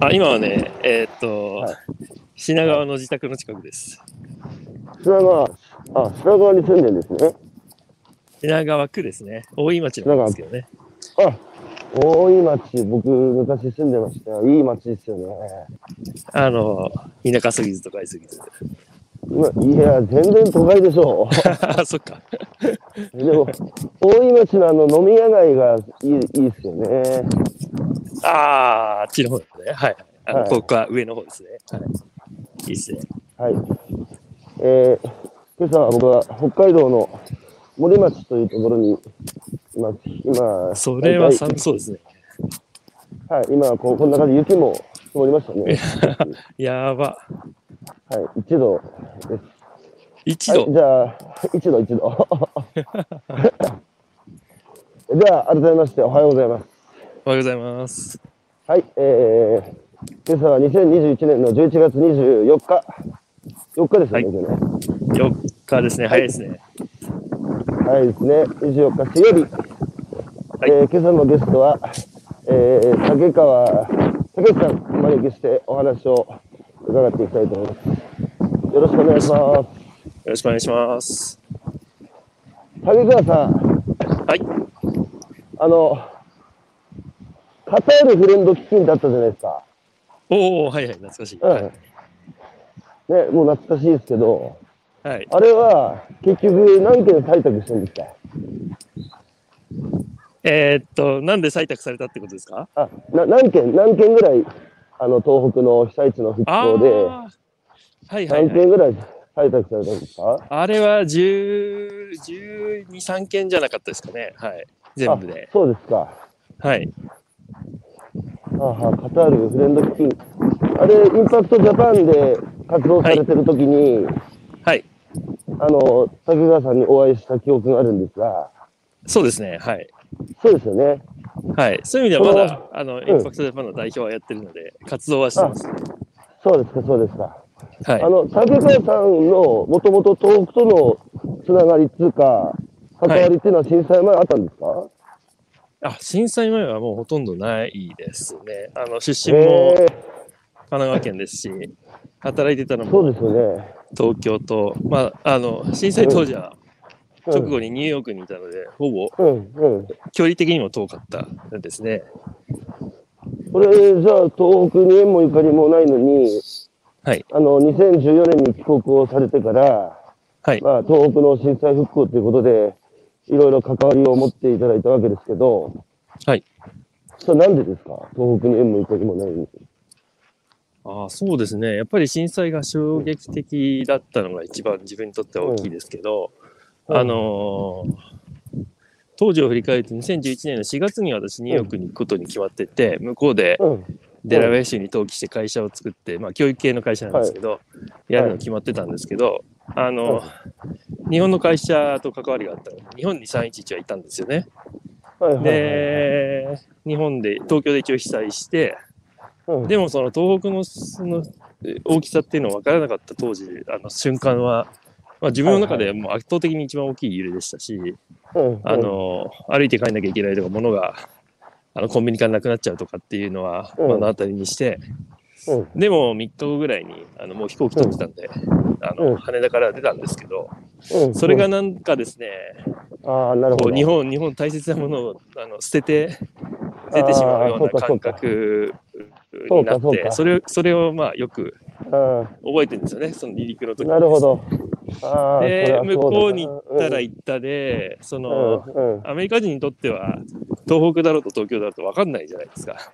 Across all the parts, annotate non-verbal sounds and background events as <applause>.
あ、今はね、えーっと、はい品川の自宅の近くです。品川、あ、品川に住んでるんですね。品川区ですね。大井町なんですけどね。あ、大井町、僕昔住んでましたよ。いい町ですよね。あの、田舎すぎずとかいすぎず。今いや、全然都会でしょ <laughs> そっか。う。でも、大井町のあの飲み屋街がいいいいですよね。ああ、あっちの方ですね。はい。あの、はいここは上の方ですね。はい。いいっすね。はい。えー、今朝は僕は北海道の森町というところにいます。今、それは寒そうですね。はい、今こう、こんな感じ、雪も積もりましたね。<laughs> やば。はい、1度です。一はい、度。じゃあ、1度、1度。じゃあ、改めまして、おはようございます。おはようございます。はい、えー、今朝は2021年の11月24日。4日ですよね、はい今日ね。4日ですね。早いですね。はいですね、24日水曜日。はいえー今朝のゲストは、えー、竹川武さんお招きしてお話を伺っていきたいと思います。よろしくお願いします。よろしくお願いします。竹川さん、はい。あの、カタールフレンド基金だったじゃないですか。おおはいはい、懐かしい。うん。はい。ね、もう懐かしいですけど、はい、あれは結局何件採択したんですか？えーっと、なんで採択されたってことですか？あ、な何件、何件ぐらい、あの、東北の被災地の復あ興で、ーはいはい、何はい。件ぐらい採択されたんですか？あれは10、12、3件じゃなかったですかね。はい。全部であ。そうですか。はい。はあはあ、カタールフレンド基金。あれ、インパクトジャパンで活動されてる時に、はい。あの、竹川さんにお会いした記憶があるんですが、そうですね。はい。そうですよね。はい。そういう意味ではまだ、そあの、インパクトジャパンの代表はやってるので、活動はしてます。そうですか、そうですか。はいあ。の、竹川さんのもともと東北とのつながりっていうか、関わりっていうのは震災前あったんですか、あ、震災前はもうほとんどないですね。あの、出身もへ神奈川県ですし、働いてたのもそうですよね。東京と、まあ、あの、震災当時はうん直後にニューヨークにいたので、ほぼ。距離的にも遠かったですね。これ、じゃあ、東北に縁もゆかりもないのに、はい。あの、2014年に帰国をされてから、はい。まあ、東北の震災復興ということで、いろいろ関わりを持っていただいたわけですけど、はい。それなんでですか？東北に縁もゆかりもないのに。ああ、そうですね。やっぱり震災が衝撃的だったのが一番自分にとっては大きいですけど、うんあのー当時を振り返ると2011年の4月に私ニューヨークに行くことに決まってて、向こうでうん。デラウェア州に登記して会社を作って、まあ教育系の会社なんですけど、やるの決まってたんですけど、あの、日本の会社と関わりがあったの。で、日本に311はいたんですよね。はいはいはい。で、日本で、東京で一応被災して、うん、でもその東北のそのえ大きさっていうのは分からなかった当時、あの瞬間は、まあ、自分の中でもう圧倒的に一番大きい揺れでしたし、うん、あの歩いて帰んなきゃいけないとか、物があのコンビニからなくなっちゃうとかっていうのはうん。目の当たりにして、うん、でも3日後ぐらいにあのもう飛行機飛んでたんで、あのうん。羽田から出たんですけど、うん、それがなんかですね、ああ、なるほど。日本、日本大切なものをあの捨てて、捨ててしまうような感覚になって、それそれをまあよくあ覚えてるんですよね、その離陸の時なるほど。で、向こうに行ったら行ったで、その、うん、うん、アメリカ人にとっては、東北だろうと東京だろうと分かんないじゃないですか。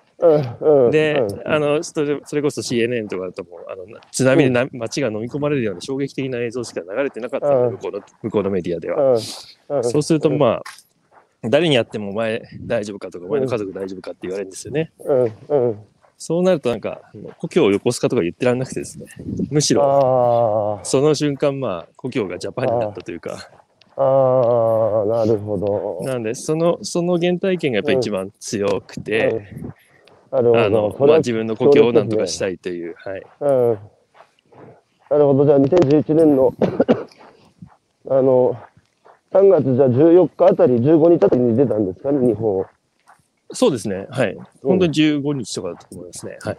で、うん。あの、それそれこそ CNN とかだともう、あの、津波でな街が飲み込まれるような衝撃的な映像しか流れてなかった向こうの、向こうのメディアでは。そうすると、まあ、誰にやってもお前大丈夫かとか、お前の家族大丈夫かって言われるんですよね。うん、うん。そうなるとなんか、故郷を横須賀とか言ってらんなくてですね、むしろ、その瞬間、まあ、故郷がジャパンになったというか、ああ、なるほど。なんで、その、その原体験がやっぱり一番強くて、なるほど。あの、まあ自分の故郷をなんとかしたいという、はい。うん。なるほど。じゃあ、2011年の、あの、3月じゃあ14日あたり、15日あたりに出たんですかね、日本を。そうですね。はい。本当に15日とかだと思いますね。はい。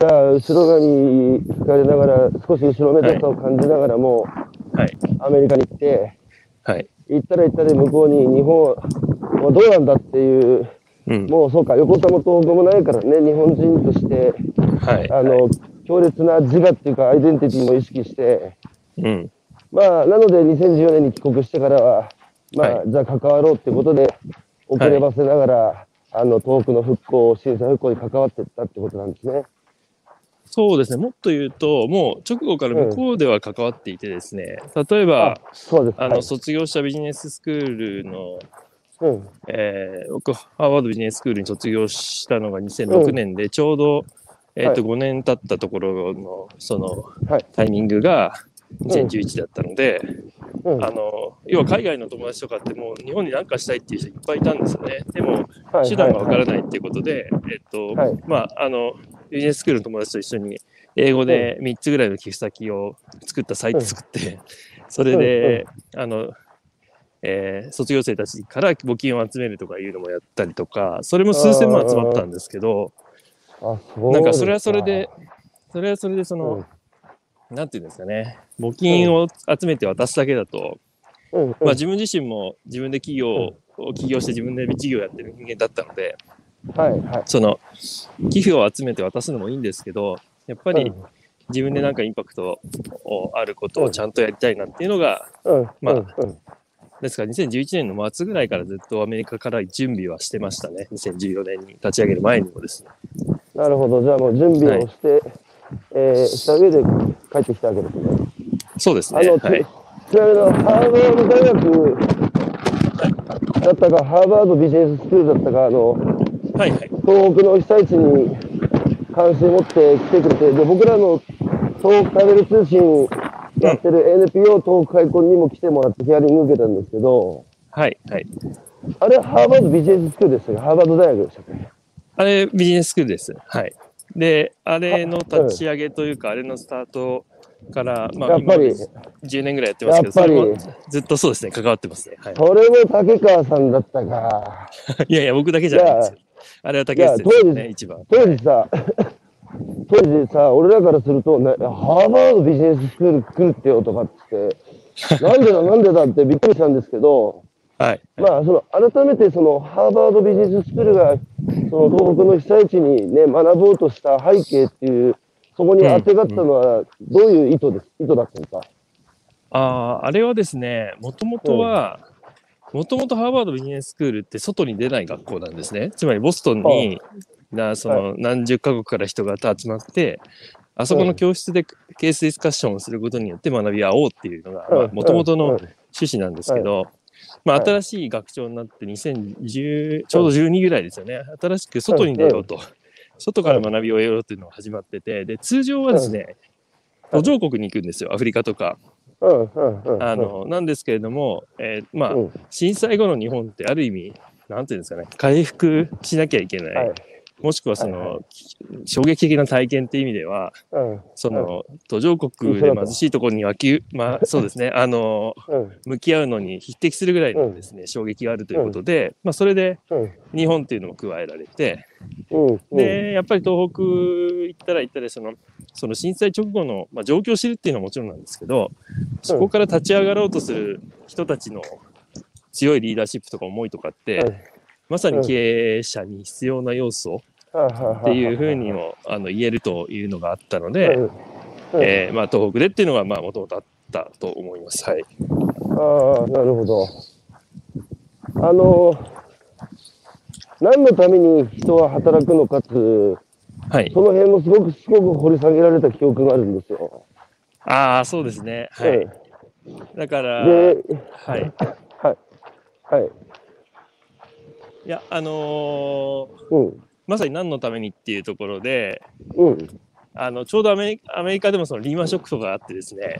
じゃあ、後ろ側に引かれながら、少し後ろめたさを感じながらも、はい。アメリカに行って、はい。行ったら行ったで向こうに日本はどうなんだっていう、うん。もうそうか、横田も東北もないからね、日本人として、はい。あの、強烈な自我っていうか、アイデンティティも意識して、うん。まあ、なので2014年に帰国してからは、まあ、はじゃあ関わろうってことで、遅ればせながら、あの、東北の復興、震災復興に関わっていったってことなんですね。そうですね。もっと言うと、もう直後から向こうでは関わっていてですね、例えば。あの、はい卒業したビジネススクールの、うん。えー僕、ハーバードビジネススクールに卒業したのが2006年で、ちょうど、えっ、と、5年経ったところの、その、はい。タイミングが2011だったので、うん。あの、要は海外の友達とかってもう日本に何かしたいっていう人いっぱいいたんですよね。でも、はい手段がわからないっていうことで、えっと、はい。まあ、あの、ビジネススクールの友達と一緒に、英語で3つぐらいの寄付先を作ったサイト作って、<laughs> それで、あの、えー卒業生たちから募金を集めるとかいうのもやったりとか、それも数千万集まったんですけど、なんかそれはそれで、それはそれでその、なんていうんですかね、募金を集めて渡すだけだと、うん、うん。まあ自分自身も自分で企業を起業して自分で事業やってる人間だったので、はい、はい。その寄付を集めて渡すのもいいんですけど、やっぱり自分でなんかインパクトをあることをちゃんとやりたいなっていうのが、うん、まあ。ですから2011年の末ぐらいからずっとアメリカから準備はしてましたね。2014年に立ち上げる前にもですね。なるほど。じゃあもう準備をして、えーした上で帰ってきたわけですね。そうですね。あの、はい。ちなみにハーバード大学だったか、ハーバードビジネススクールだったか、あの、はいはい。東北の被災地に関心を持って来てくれて、で、僕らの東北タベル通信やってる NPO 東北開墾にも来てもらってヒアリング受けたんですけど、はいはい。あれはハーバードビジネススクールでしたよ。ハーバード大学でしたっけ？あれビジネススクールです。はい。で、あれの立ち上げというか、あれのスタートから、まあ、やっぱり、今10年ぐらいやってますけど、そやっぱりずっとそうですね、関わってますね。はい。それも竹川さんだったか。<laughs> いやいや、僕だけじゃないんですよ。あれは竹内先生ですね、一番。当時さ、<laughs> 当時さ、俺らからすると、ね、ハーバードビジネススクール来るってよとかって、<laughs> なんでだなんでだってびっくりしたんですけど、はい。まあ、その、改めてその、ハーバードビジネススクールが、その、東北の被災地にね、学ぼうとした背景っていう、そこに当てがったのは、どういう意図です、意図だったのか。ああ、あれはですね、もともとは、もともとハーバードビジネススクールって外に出ない学校なんですね。つまりボストンに、なその何十カ国から人が集まって、あそこの教室でケースディスカッションをすることによって学び合おうっていうのが、まあ、もともとの趣旨なんですけど、まあ、はい。新しい学長になって2010、ちょうど12ぐらいですよね。新しく外に出ようと、外から学びを得ようというのが始まってて、で、通常はですね、途上国に行くんですよ、アフリカとか。あの、なんですけれども、えーまあ、うん、震災後の日本ってある意味、なんていうんですかね、回復しなきゃいけない。はいもしくはその、はいは衝撃的な体験っていう意味では、うん、その、途上国で貧しいところにはきゅ、まあ、そうですね、あの、うん、向き合うのに匹敵するぐらいのですね、衝撃があるということで、まあ、それでうん、日本っていうのも加えられて、うん、で、やっぱり東北行ったら行ったで、その、その震災直後の、まあ、状況を知るっていうのはもちろんなんですけど、そこから立ち上がろうとする人たちの強いリーダーシップとか思いとかって、はいまさに経営者に必要な要素っていうふうにもあの言えるというのがあったので、うんえーまあ、東北でっていうのがまあもともとあったと思います。はい。ああ、なるほど。あの、何のために人は働くのかっていう、はい。その辺もすごく、すごく掘り下げられた記憶があるんですよ。ああ、そうですね。はい。うんだから、で、はい。<laughs> はい。はい。いや、あのーうん。まさに何のためにっていうところで、うん。あのちょうどアメリカでもそのリーマンショックとかあってですね、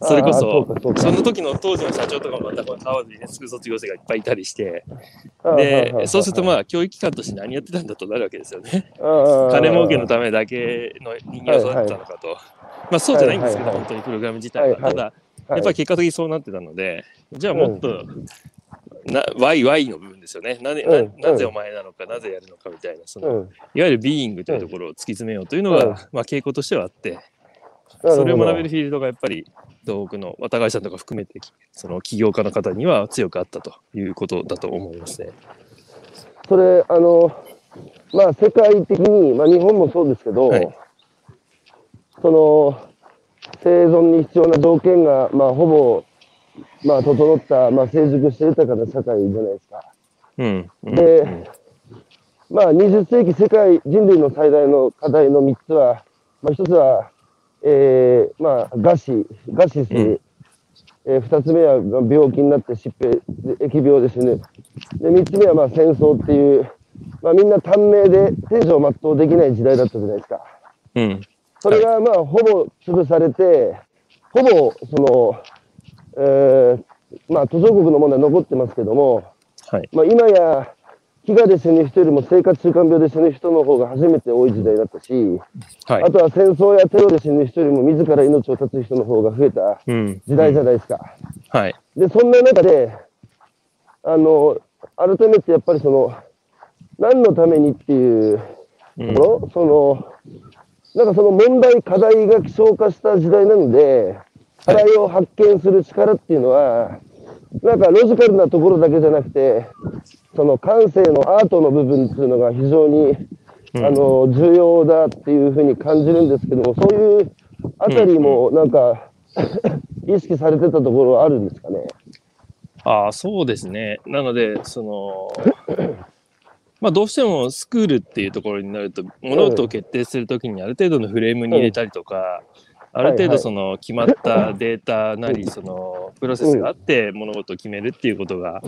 それこそその時の当時の社長とかもまたこのハーバードにね、すぐ卒業生がいっぱいいたりして、で、そうするとまああ教育機関として何やってたんだとなるわけですよね。あ金儲けのためだけの人間を育てたのかと。まあそうじゃないんですけど、本当にプログラム自体は。ただ、はいやっぱり結果的にそうなってたので、じゃあもっとな、Y、Y の部分ですよね。なぜ、うんななぜお前なのか、なぜやるのかみたいな、その、うん。いわゆるビーイングというところを突き詰めようというのが、うんまあ、傾向としてはあって、それを学べるフィールドがやっぱり、東北の渡会さんとか含めて、その起業家の方には強くあったということだと思いますね。それ、あの、まあ、世界的に、まあ、日本もそうですけど、はいその、生存に必要な条件が、まあ、ほぼ、まあ、整った、まあ、成熟して豊かな社会じゃないですか。うん。うんで、まあ、20世紀世界人類の最大の課題の3つは、まあ、1つは、えーまあ、餓死、餓死する。えー、2つ目はまあ病気になって疾病、疫病で死ぬ。で、3つ目はまあ戦争っていう、まあ、みんな短命で天性を全うできない時代だったじゃないですか。うん。それがまあ、ほぼ潰されて、ほぼ、その、えーまあ、途上国の問題残ってますけども、はい。まあ、今や、飢餓で死ぬ人よりも生活習慣病で死ぬ人の方が初めて多い時代だったし、はいあ。とは戦争やテロで死ぬ人よりも自ら命を絶つ人の方が増えたうん。時代じゃないですか。はい。で、そんな中で、あの、改めてやっぱりその、何のためにっていううんところ、その、なんかその問題、課題が希少化した時代なので、課題を発見する力っていうのは、なんかロジカルなところだけじゃなくて、その感性のアートの部分っていうのが非常に、うんあの、重要だっていうふうに感じるんですけども、そういうあたりもなんか、<coughs> 意識されてたところはあるんですかね？ああ、そうですね。なので、その、<coughs> まあ、どうしてもスクールっていうところになると、物事を決定するときにある程度のフレームに入れたりとか、ある程度その決まった <laughs> データなり、そのプロセスがあって物事を決めるっていうことが、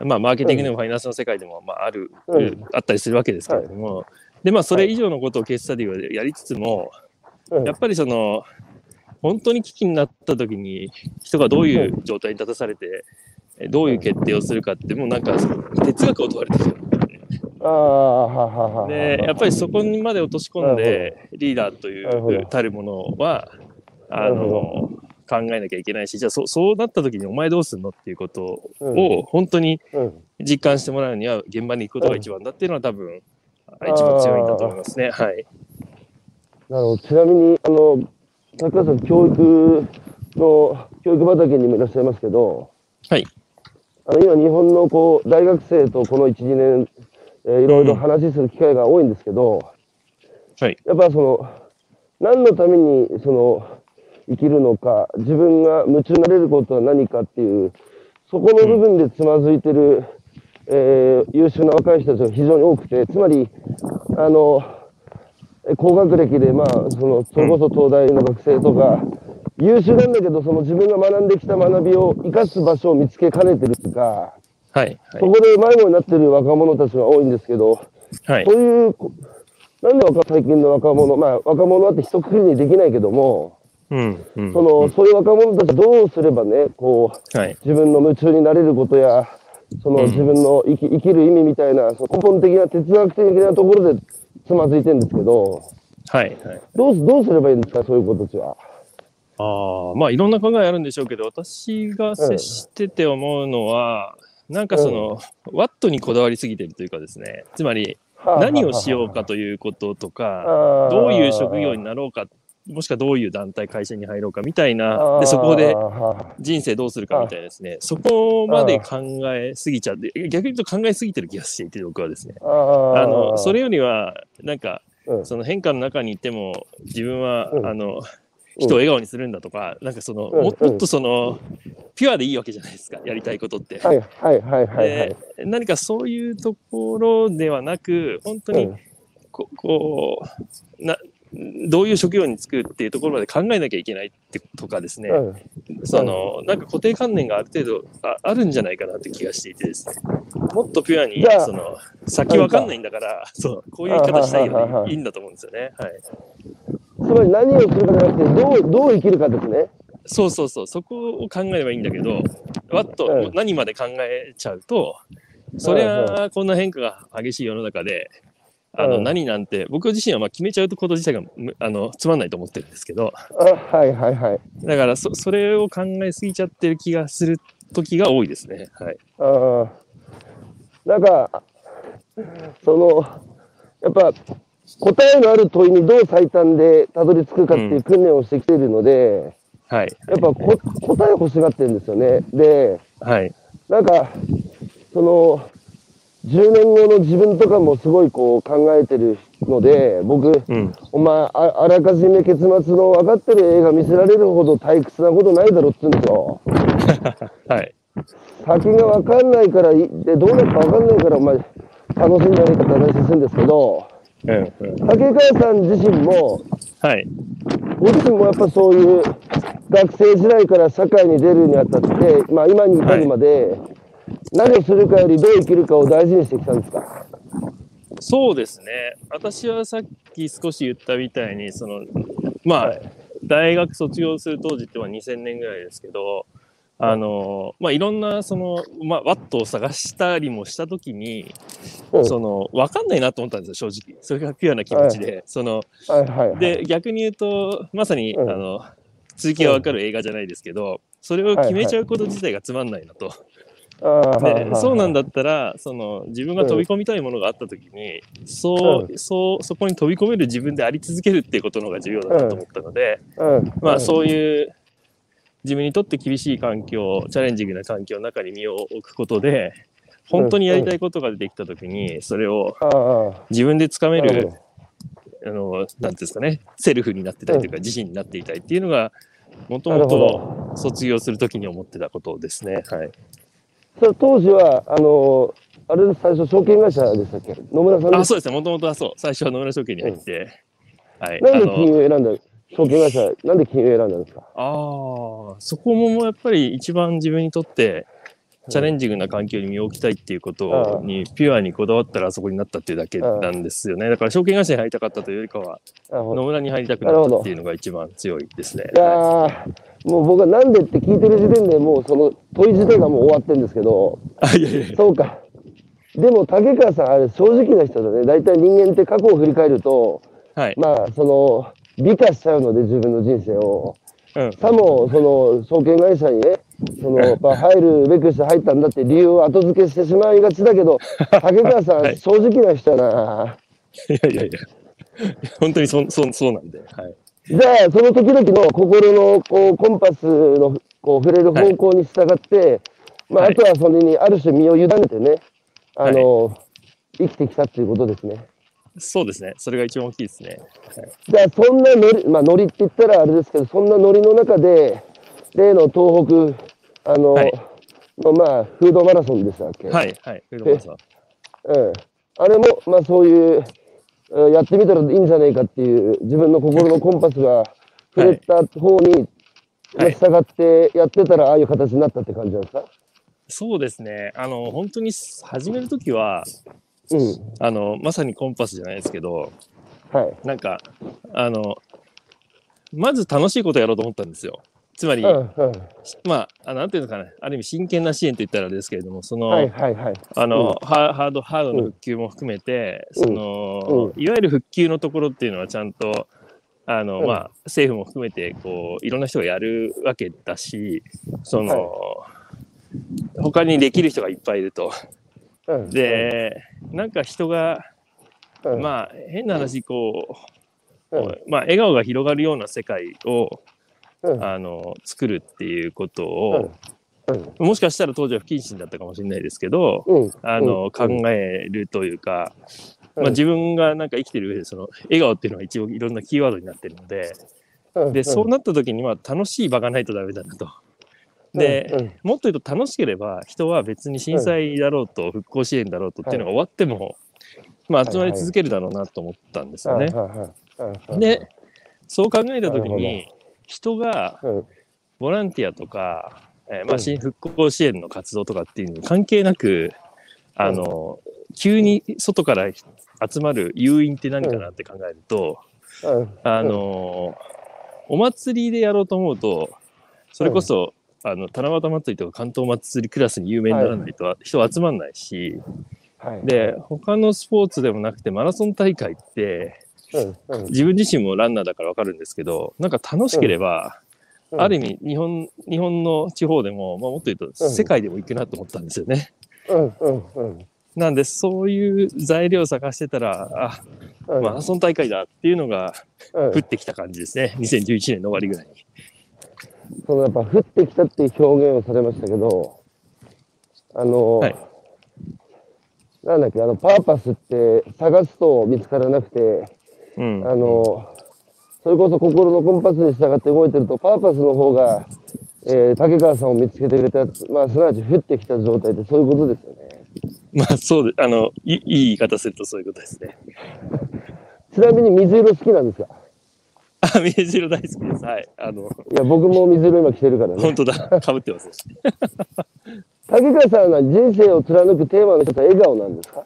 まあ、マーケティングでもファイナンスの世界でも、まあ、ある、うん。あったりするわけですけれども、で、まあ、それ以上のことをケーススタディをやりつつも、うん。やっぱりその、本当に危機になった時に人がどういう状態に立たされて、えどういう決定をするかって、もうなんか哲学を問われてるんでで、やっぱりそこにまで落とし込んで、リーダーというたるものは、あの、考えなきゃいけないし、じゃあそそうなった時にお前どうすんのっていうことうんを本当にうん。実感してもらうには現場に行くことが一番だっていうのは多分、一番強いんだと思いますね。はい。なるほど。ちなみに、あの、高橋さん、教育の、教育畑にもいらっしゃいますけど、はい。あの、今、日本の、こう、大学生とこの1、2年、えーいろいろ話する機会が多いんですけど、はい。やっぱその、何のために、その、生きるのか、自分が夢中になれることは何かっていう、そこの部分でつまずいてる、えー優秀な若い人たちが非常に多くて、つまり、あの、え高学歴で、まあ、その、それこそ東大の学生とか、優秀なんだけど、その自分が学んできた学びを生かす場所を見つけかねてるとか、はい。そこで迷子になってる若者たちが多いんですけど、はい。そういう、こなんで若最近の若者、まあ若者はって一括りにできないけども、うん。うん。その、そういう若者たちどうすればね、こう、はい。自分の夢中になれることや、そのうん自分の生き生きる意味みたいな、その根本的な哲学的なところでつまずいてるんですけど、はい。はい。どうす、どうすればいいんですか、そういう子たちは？ああ、まあいろんな考えあるんでしょうけど、私が接してて思うのは、なんかその、ワットにこだわりすぎてるというかですね、つまりはあ何をしようかということとか、どういう職業になろうか、もしくはどういう団体、会社に入ろうかみたいあな、ーで、そこでは人生どうするかみたいなですね、そこまで考えすぎちゃって、逆に言うと考えすぎてる気がしていて、僕はですね。あの、それよりは、なんか、うん。その変化の中にいても、自分は、うん。あの、人を笑顔にするんだとか、なんかその、うんももっとその、ピュアでいいわけじゃないですか、やりたいことって。はいはいはいはいはい。で何かそういうところではなく、本当にうんこ、こう、な、どういう職業に就くっていうところまで考えなきゃいけないってとかですね、うんその、なんか固定観念がある程度ああるんじゃないかなって気がしていてですね、もっとピュアにその、先わかんないんだから、そう、こういう生き方したいよいいんだと思うんですよね。はい。つまり何をするかじゃなくて、どう、どう生きるかですね。そうそうそう、そこを考えればいいんだけど、わっとうん何まで考えちゃうと、そりゃこんな変化が激しい世の中で、あのうん何なんて、僕自身はまあ決めちゃうとこと自体がむあのつまんないと思ってるんですけど、あはいはいはい。だからそそれを考えすぎちゃってる気がする時が多いですね。はい。ああ。なんか、その、やっぱ、答えのある問いにどう最短でたどり着くかっていう訓練をしてきているので、はい。やっぱこ答え欲しがってるんですよね。で、はい。なんか、その、10年後の自分とかもすごいこう考えてるので、僕、うん。お前あ、あらかじめ結末の分かってる映画見せられるほど退屈なことないだろっつうんですよ。<laughs> はい。先が分かんないからい、で、どうなるか分かんないから、お前、楽しんじゃないかって話するんですけど、うん。うん。竹川さん自身も、はい。ご自身もやっぱそういう学生時代から社会に出るにあたって、まあ今に至るまで、何をするかよりどう生きるかを大事にしてきたんですか？そうですね。私はさっき少し言ったみたいに、その、まあ、はい大学卒業する当時っては2000年ぐらいですけど、あの、まあ、いろんな、その、まあ、ワットを探したりもしたときに、うん。その、わかんないなと思ったんですよ、正直。それがピュアな気持ちで。その、はいはいはい。で、逆に言うと、まさに、うん。あの、続きがわかる映画じゃないですけど、それを決めちゃうこと自体がつまんないなと。はいはいではい。そうなんだったらその自分が飛び込みたいものがあった時に、そううそうそこに飛び込める自分であり続けるっていうことの方が重要だなと思ったので、うん。まあそういう自分にとって厳しい環境チャレンジングな環境の中に身を置くことで本当にやりたいことが出てきた時にそれを自分でつかめるあのなんていうんですかねセルフになってたいというか自身になっていたいっていうのがもともとど。卒業する時に思ってたことですね。はい。それ当時は、あの、あれ最初、証券会社でしたっけ？野村さんあそうですね、もともとはそう、最初は野村証券に入って、はい、なんで金融選んだ証券会社、なんで金融選んだんですか？あーそこもやっぱり一番自分にとって、チャレンジングな環境に身を置きたいっていうことに、ピュアにこだわったらあそこになったっていうだけなんですよね。だから証券会社に入りたかったというよりかは、野村に入りたくなったっていうのが一番強いですね。いやーもう僕はなんでって聞いてる時点でもうその問い自体がもう終わってるんですけど、あいやいやそうか。でも竹川さん、あれ正直な人だね。大体人間って過去を振り返ると、はい。まあ、その、美化しちゃうので自分の人生を。うん。さも、その、証券会社にね、その、まあ、入るべくして入ったんだって理由を後付けしてしまいがちだけど、<laughs> 竹川さん、はい正直な人やな。いやいやいや。本当にそそそうなんで。はい。じゃあ、その時々の心のこうコンパスのこう触れる方向に従って、まあ、はいあとはそれにある種身を委ねてね、あの、生きてきたっていうことですね。そうですね。それが一番大きいですね。じゃあ、そんなノリ、まあ、ノリって言ったらあれですけど、そんなノリの中で、例の東北、あの、はいの、まあ、フードマラソンでしたっけ？はい。はい。フードマンさん。うん。あれも、まあ、そういう、うんやってみたらいいんじゃないかっていう、自分の心のコンパスが触れた方に、まあはい従ってやってたら、ああいう形になったって感じなんですか？そうですね。あの、本当に始めるときは、うん。あの、まさにコンパスじゃないですけど、はい。なんか、あの、まず楽しいことやろうと思ったんですよ。つまり、うんうん。まあ、あなんていうのかな、ある意味真剣な支援と言ったらですけれども、その、はいはいはい。あの、ハハード、ハードの復旧も含めて、うんその、いわゆる復旧のところっていうのはちゃんと、あの、うんまあ、政府も含めて、こう、いろんな人がやるわけだし、その、他にできる人がいっぱいいると。うん、で、なんか人が、うん、まあ、変な話、こう、うん。まあ、笑顔が広がるような世界を、うん。あの、作るっていうことうん。を、もしかしたら当時は不謹慎だったかもしれないですけど、うん、あの、うん考えるというか、うん。まあ、自分がなんか生きてる上で、その、笑顔っていうのが一応いろんなキーワードになってるので、うん。で、そうなった時には楽しい場がないとダメだなと。で、うんうん。もっと言うと楽しければ人は別に震災だろうと復興支援だろうとっていうのが終わっても、まあ集まり続けるだろうなと思ったんですよね。はいはいはいはいで、そう考えた時に人がうん。ボランティアとか、えーまあ、うん新復興支援の活動とかっていうのに関係なく、あの、急に外から集まる誘因って何かなって考えると、うん。あの、お祭りでやろうと思うと、それこそ、あの、七夕祭りとか関東祭りクラスに有名にならないと人集まんないし、はい。で、他のスポーツでもなくてマラソン大会って、うんうん。自分自身もランナーだからわかるんですけど、なんか楽しければ、うん。ある意味日本、日本の地方でも、まあ、もっと言うとうん。世界でも行くなと思ったんですよね。なんで、そういう材料を探してたら、あ、うん。マラソン大会だっていうのがうん。降ってきた感じですね。2011年の終わりぐらいに。そのやっぱ降ってきたっていう表現をされましたけど、あの、はいなんだっけ、あの、パーパスって探すと見つからなくて、うん。あの、それこそ心のコンパスに従って動いてると、パーパスの方が、えー竹川さんを見つけてくれた、まあ、すなわち降ってきた状態ってそういうことですよね。まあ、そうで、あの、いいい言い方するとそういうことですね。<laughs> ちなみに水色好きなんですか？あ、<laughs> 水色大好きです。はい。あの、いや、僕も水色今着てるからね。本当だ。かぶってますし。<laughs> 竹川さんが人生を貫くテーマの一つは笑顔なんですか？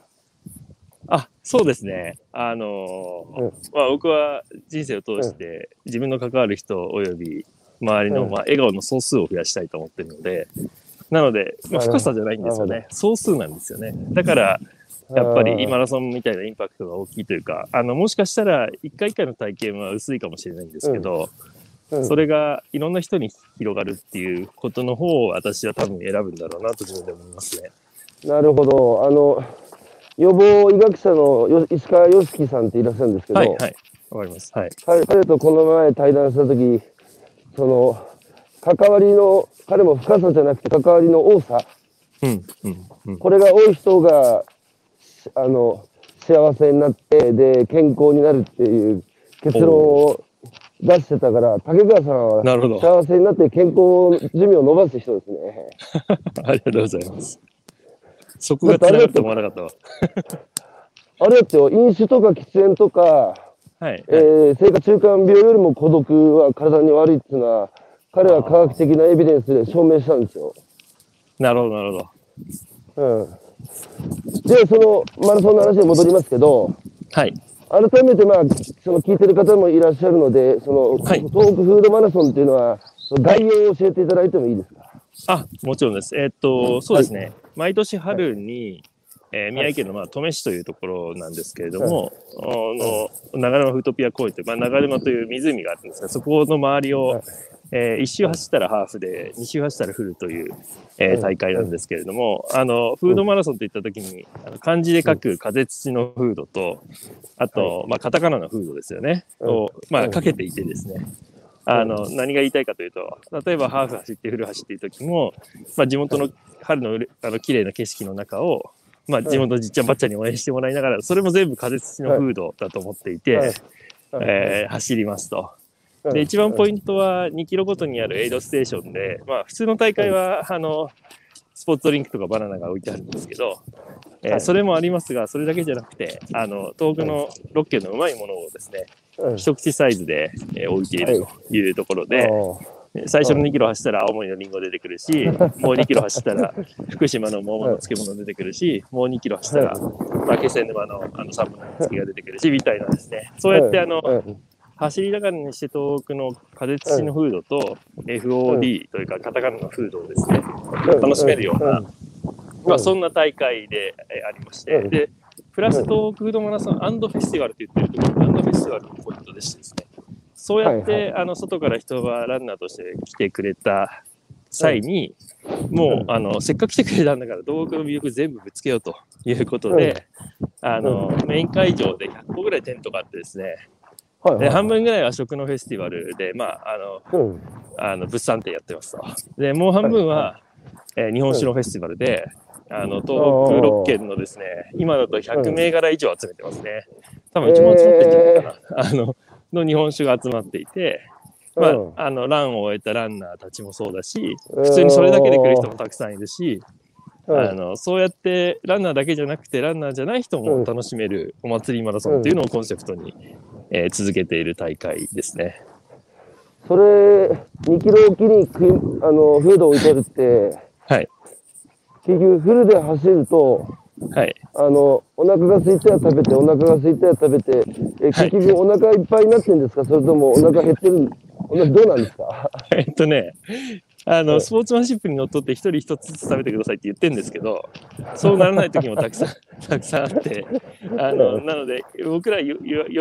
あ、そうですね。あのーうんまあ僕は人生を通して自分の関わる人および周りの、うんまあ、笑顔の総数を増やしたいと思ってるので、なので、まあ、深さじゃないんですよね。総数なんですよね。だから、やっぱりマラソンみたいなインパクトが大きいというか、あの、もしかしたら一回一回の体験は薄いかもしれないんですけど、うんそれがいろんな人に広がるっていうことの方を私は多分選ぶんだろうなと自分で思いますね。なるほど。あの、予防医学者のよ石川良樹さんっていらっしゃるんですけど、はい、はい。わかります。はい。彼彼とこの前対談した時その関わりの彼も深さじゃなくて関わりの多さうん、うん、うん。これが多い人があの幸せになってで健康になるっていう結論を出してたから竹川さんは。幸せになって健康寿命を伸ばす人ですね。<laughs> ありがとうございます。そこが繋がると思わなかったわ。<laughs> あれだってよ飲酒とか喫煙とか、はい。えー生活習慣病よりも孤独は体に悪いっていうのは彼は科学的なエビデンスで証明したんですよ。なるほど、なるほど。うん。で、そのマラソンの話に戻りますけど、はい。改めてまあ、その聞いてる方もいらっしゃるので、その、はい。東北フードマラソンっていうのは、概要を教えていただいてもいいですか？あ、もちろんです。えーっと、そうですね。毎年春に、えー宮城県の、まあ、登米市というところなんですけれども、あの、長沼フートピア公園という、まあ、長沼という湖があるんですが、そこの周りをはい、えー一周走ったらハーフで、二周走ったらフルという、えー大会なんですけれども、あの、フードマラソンといったときに、あの漢字で書く風土のフードと、あと、まあ、カタカナのフードですよね。うん。を、まあ、うん。かけていてですね。あの、何が言いたいかというと、例えばハーフ走ってフル走っている時も、まあ、地元の春のあの綺麗な景色の中を、まあ、地元のじっちゃんばっちゃんに応援してもらいながら、それも全部風土のフードだと思っていて、はい。えー走りますと。で、一番ポイントは2キロごとにあるエイドステーションで、まあ、普通の大会は、あの、スポーツドリンクとかバナナが置いてあるんですけど、えーはい。それもありますが、それだけじゃなくて、あの、東北の6県のうまいものをですね、うん。一口サイズで、えー置いているとい。うところで、あ最初の2キロ走ったら青森のリンゴ出てくるし、もう2キロ走ったら福島の桃の漬物出てくるし、もう2キロ走ったら、まあ、気仙沼のあのサンマの漬けが出てくるし、みたいなですね。そうやってあの、うん走りながらにして東北の風土のフードと FOD というかカタカナのフードをですね、楽しめるような、まあ、そんな大会でえーありまして、うん。で、プラス東北フードマラソンアンドフェスティバルって言ってるところ、アンドフェスティバルのポイントでしてですね、そうやって、はいあの外から人がランナーとして来てくれた際に、もう、あの、せっかく来てくれたんだから、東北の魅力全部ぶつけようということで、あの、メイン会場で100個ぐらいテントがあってですね、で、はいはい半分ぐらいは食のフェスティバルで、まあ、あの、うん。あの物産展やってますと。で、もう半分は、えー日本酒のフェスティバルで、あの、東北6県のですね、今だと100銘柄以上集めてますね。多分一番集まってんじゃないかな。<laughs> あの、の日本酒が集まっていて、まうん。あ、あの、ランを終えたランナーたちもそうだし、普通にそれだけで来る人もたくさんいるし、うんあの、そうやってランナーだけじゃなくて、ランナーじゃない人も楽しめるお祭りマラソンっていうのをコンセプトに、えー続けている大会ですね。それ、2キロおきに食いあのフードを置いてあるって、はい。結局フルで走ると、はい。あの、お腹が空いたら食べて、お腹が空いたら食べて、えはい結局お腹いっぱいになってるんですか？それともお腹減ってる？お腹どうなんですか？<laughs> えっとね、あの、はいスポーツマンシップにのっとって一人一つずつ食べてくださいって言ってるんですけど、そうならない時もたくさん、<laughs> たくさんあって、あの、なので、僕らよ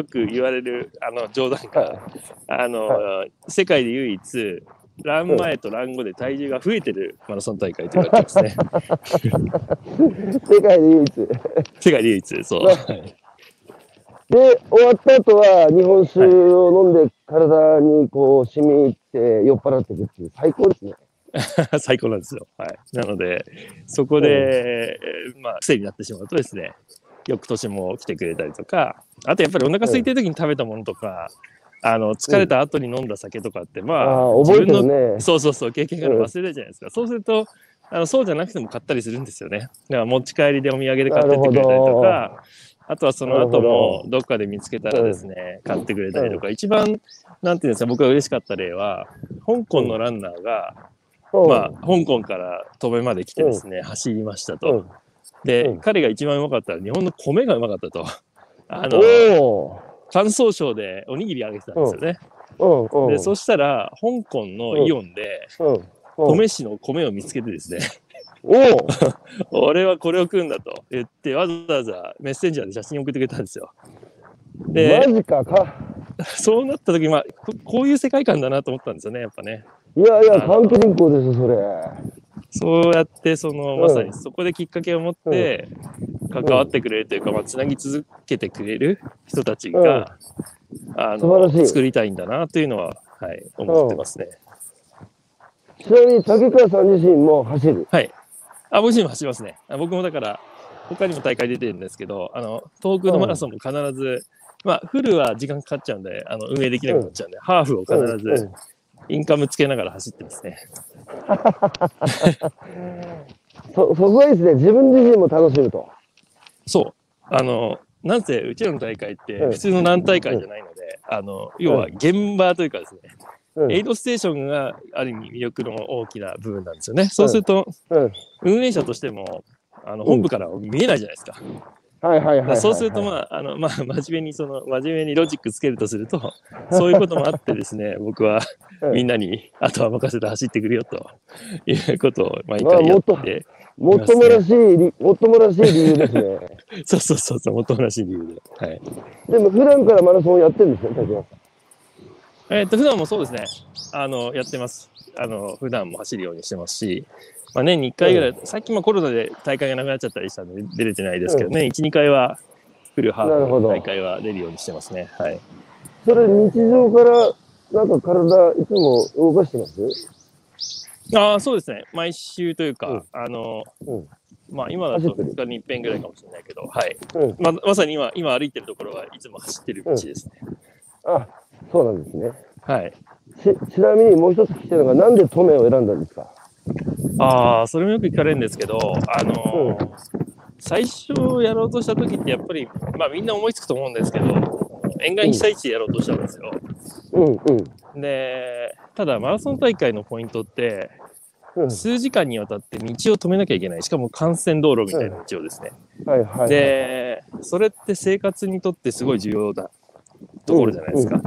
く言われる、あの、冗談が、あの、世界で唯一、ラン前とラン後で体重が増えてるマラソン大会と言われてますね。<laughs> 世界で唯一。世界で唯一、そう。はいで、終わった後は日本酒を飲んで体にこう染み入って酔っ払っていくっていう最高ですね。<laughs> 最高なんですよ。はい。なので、そこで、えーまあ、癖になってしまうとですね、翌年も来てくれたりとか、あとやっぱりお腹空いてる時に食べたものとか、あの、疲れた後に飲んだ酒とかって、まあ、ああ、覚えてる自分のね。そうそうそう、経験から忘れるじゃないですか。そうすると、あのそうじゃなくても買ったりするんですよね。だから持ち帰りでお土産で買ってってくれたりとか、あとはその後もどっかで見つけたらですね、買ってくれたりとか、一番、なんていうんですか、僕が嬉しかった例は、香港のランナーが、うん。まあ、香港から東米まで来てですね、走りましたと。うん。で、うん。彼が一番うまかったのは日本の米がうまかったと。あの、お乾燥省でおにぎりあげてたんですよね。で、そしたら、香港のイオンで、米市の米を見つけてですね、おお <laughs> 俺はこれを食うんだと言って、わざわざメッセンジャーで写真送ってくれたんですよ。でマ、ジかか。<laughs> そうなった時、まあこ、こういう世界観だなと思ったんですよね、やっぱね。いやいや、関係人口ですよ、それ。そうやって、その、まさにそこできっかけを持って、関わってくれるというか、まあ、つなぎ続けてくれる人たちが、あの、素晴らしい作りたいんだなというのは、はい、思ってますね。ちなみに竹川さん自身も走る。はい。あ、僕自身も走りますね。あ僕もだから、他にも大会出てるんですけど、あの、東北のマラソンも必ず、まあ、フルは時間かかっちゃうんで、あの、運営できなくなっちゃうんで、ハーフを必ず、インカムつけながら走ってますね。<laughs> そ、そこがいいですね。自分自身も楽しむと。そう。あの、なんせ、うちらの大会って、うん普通の何大会じゃないので、あの、要は現場というかですね、うん。エイドステーションがある意味魅力の大きな部分なんですよね。そうすると、うん。運営者としても、あの、本部からは見えないじゃないですか。はいはいはいはい、はい。そうすると、まあ、あの、まあ、真面目に、その、真面目にロジックつけるとすると、<laughs> そういうこともあってですね、僕はうんみんなに、あとは任せて走ってくるよということを毎まあ回やもっとって、もっともらしい理、もっともらしい理由ですね。<laughs> そうそうそうそう、もっともらしい理由で。はい。でも普段からマラソンをやってるんですね、竹川さん。えっと、普段もそうですね。あの、やってます。あの、普段も走るようにしてますし、まあ、年に1回ぐらい、最近もコロナで大会がなくなっちゃったりしたんで出れてないですけどね、1、2回は、フルハーフ大会は出るようにしてますね。はい。それ日常から、なんか体、いつも動かしてます？ああ、そうですね。毎週というか、うんあの、うんまあ今だと走ってる2日に1遍ぐらいかもしれないけど、はい。うん。ままさに今、今歩いてるところはいつも走ってる道ですね。あ、そうなんですね。はい。ち、ちなみにもう一つ聞きたいのが、なんでトメを選んだんですか？ああ、それもよく聞かれるんですけど、あのー最初やろうとした時ってやっぱり、まあみんな思いつくと思うんですけど、沿岸被災地でやろうとしたんですよ。うんうん。で、ただマラソン大会のポイントって、うん、数時間にわたって道を止めなきゃいけない。しかも幹線道路みたいな道をですね。はいはい。、で、それって生活にとってすごい重要なところじゃないですか。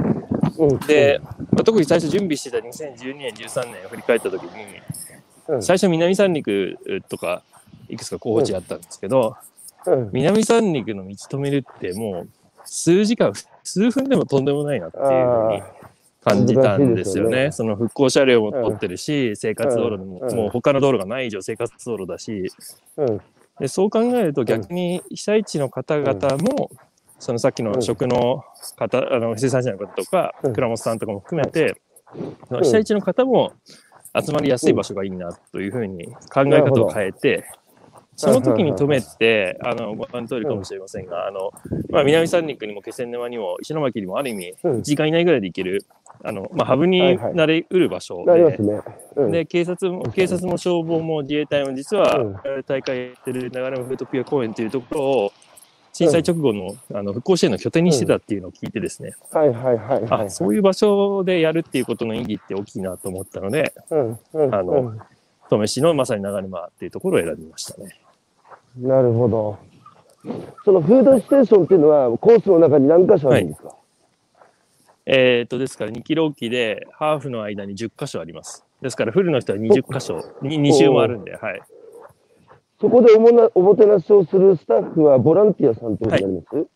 うん、で、まあ、特に最初準備してた2012年、13年を振り返った時に、うん。最初南三陸とかいくつか候補地あったんですけど、うん、南三陸の道止めるってもう数時間、数分でもとんでもないなっていうふうにあ感じたんですよね。ね。その復興車両も取ってるし、生活道路でも、うん。もう他の道路がない以上生活道路だし、あ、うん、でそう考えると逆に被災地の方々も、そのさっきの食の方、あの生産者の方とか、うん。倉本さんとかも含めて、ん。被災地の方も集まりやすい場所がいいなというふうに考え方を変えて、その時に止めて、あの、ご覧の通りかもしれませんが、あの、まあ、南三陸にも気仙沼にも石巻にもある意味、うん。1時間以内ぐらいで行ける、あの、まあ、ハブにはいはい。なれうる場所でなります、ね。うん、で、警察も、警察も消防も自衛隊も実は、うん。大会やってる流山フートピア公園というところを、震災直後の,、あの復興支援の拠点にしてたっていうのを聞いてですね、はいはいはいはい。あそういう場所でやるっていうことの意義って大きいなと思ったので、うん、うん、あのうん登米市のまさに流山っていうところを選びましたね。なるほど。そのフードステーションっていうのは、コースの中に何箇所あるんですか、えーっと、ですから2キロおきで、ハーフの間に10箇所あります。ですから、フルの人は20箇所、に2周もあるんで、はい。そこでおもなおもてなしをするスタッフはボランティアさんってことになります、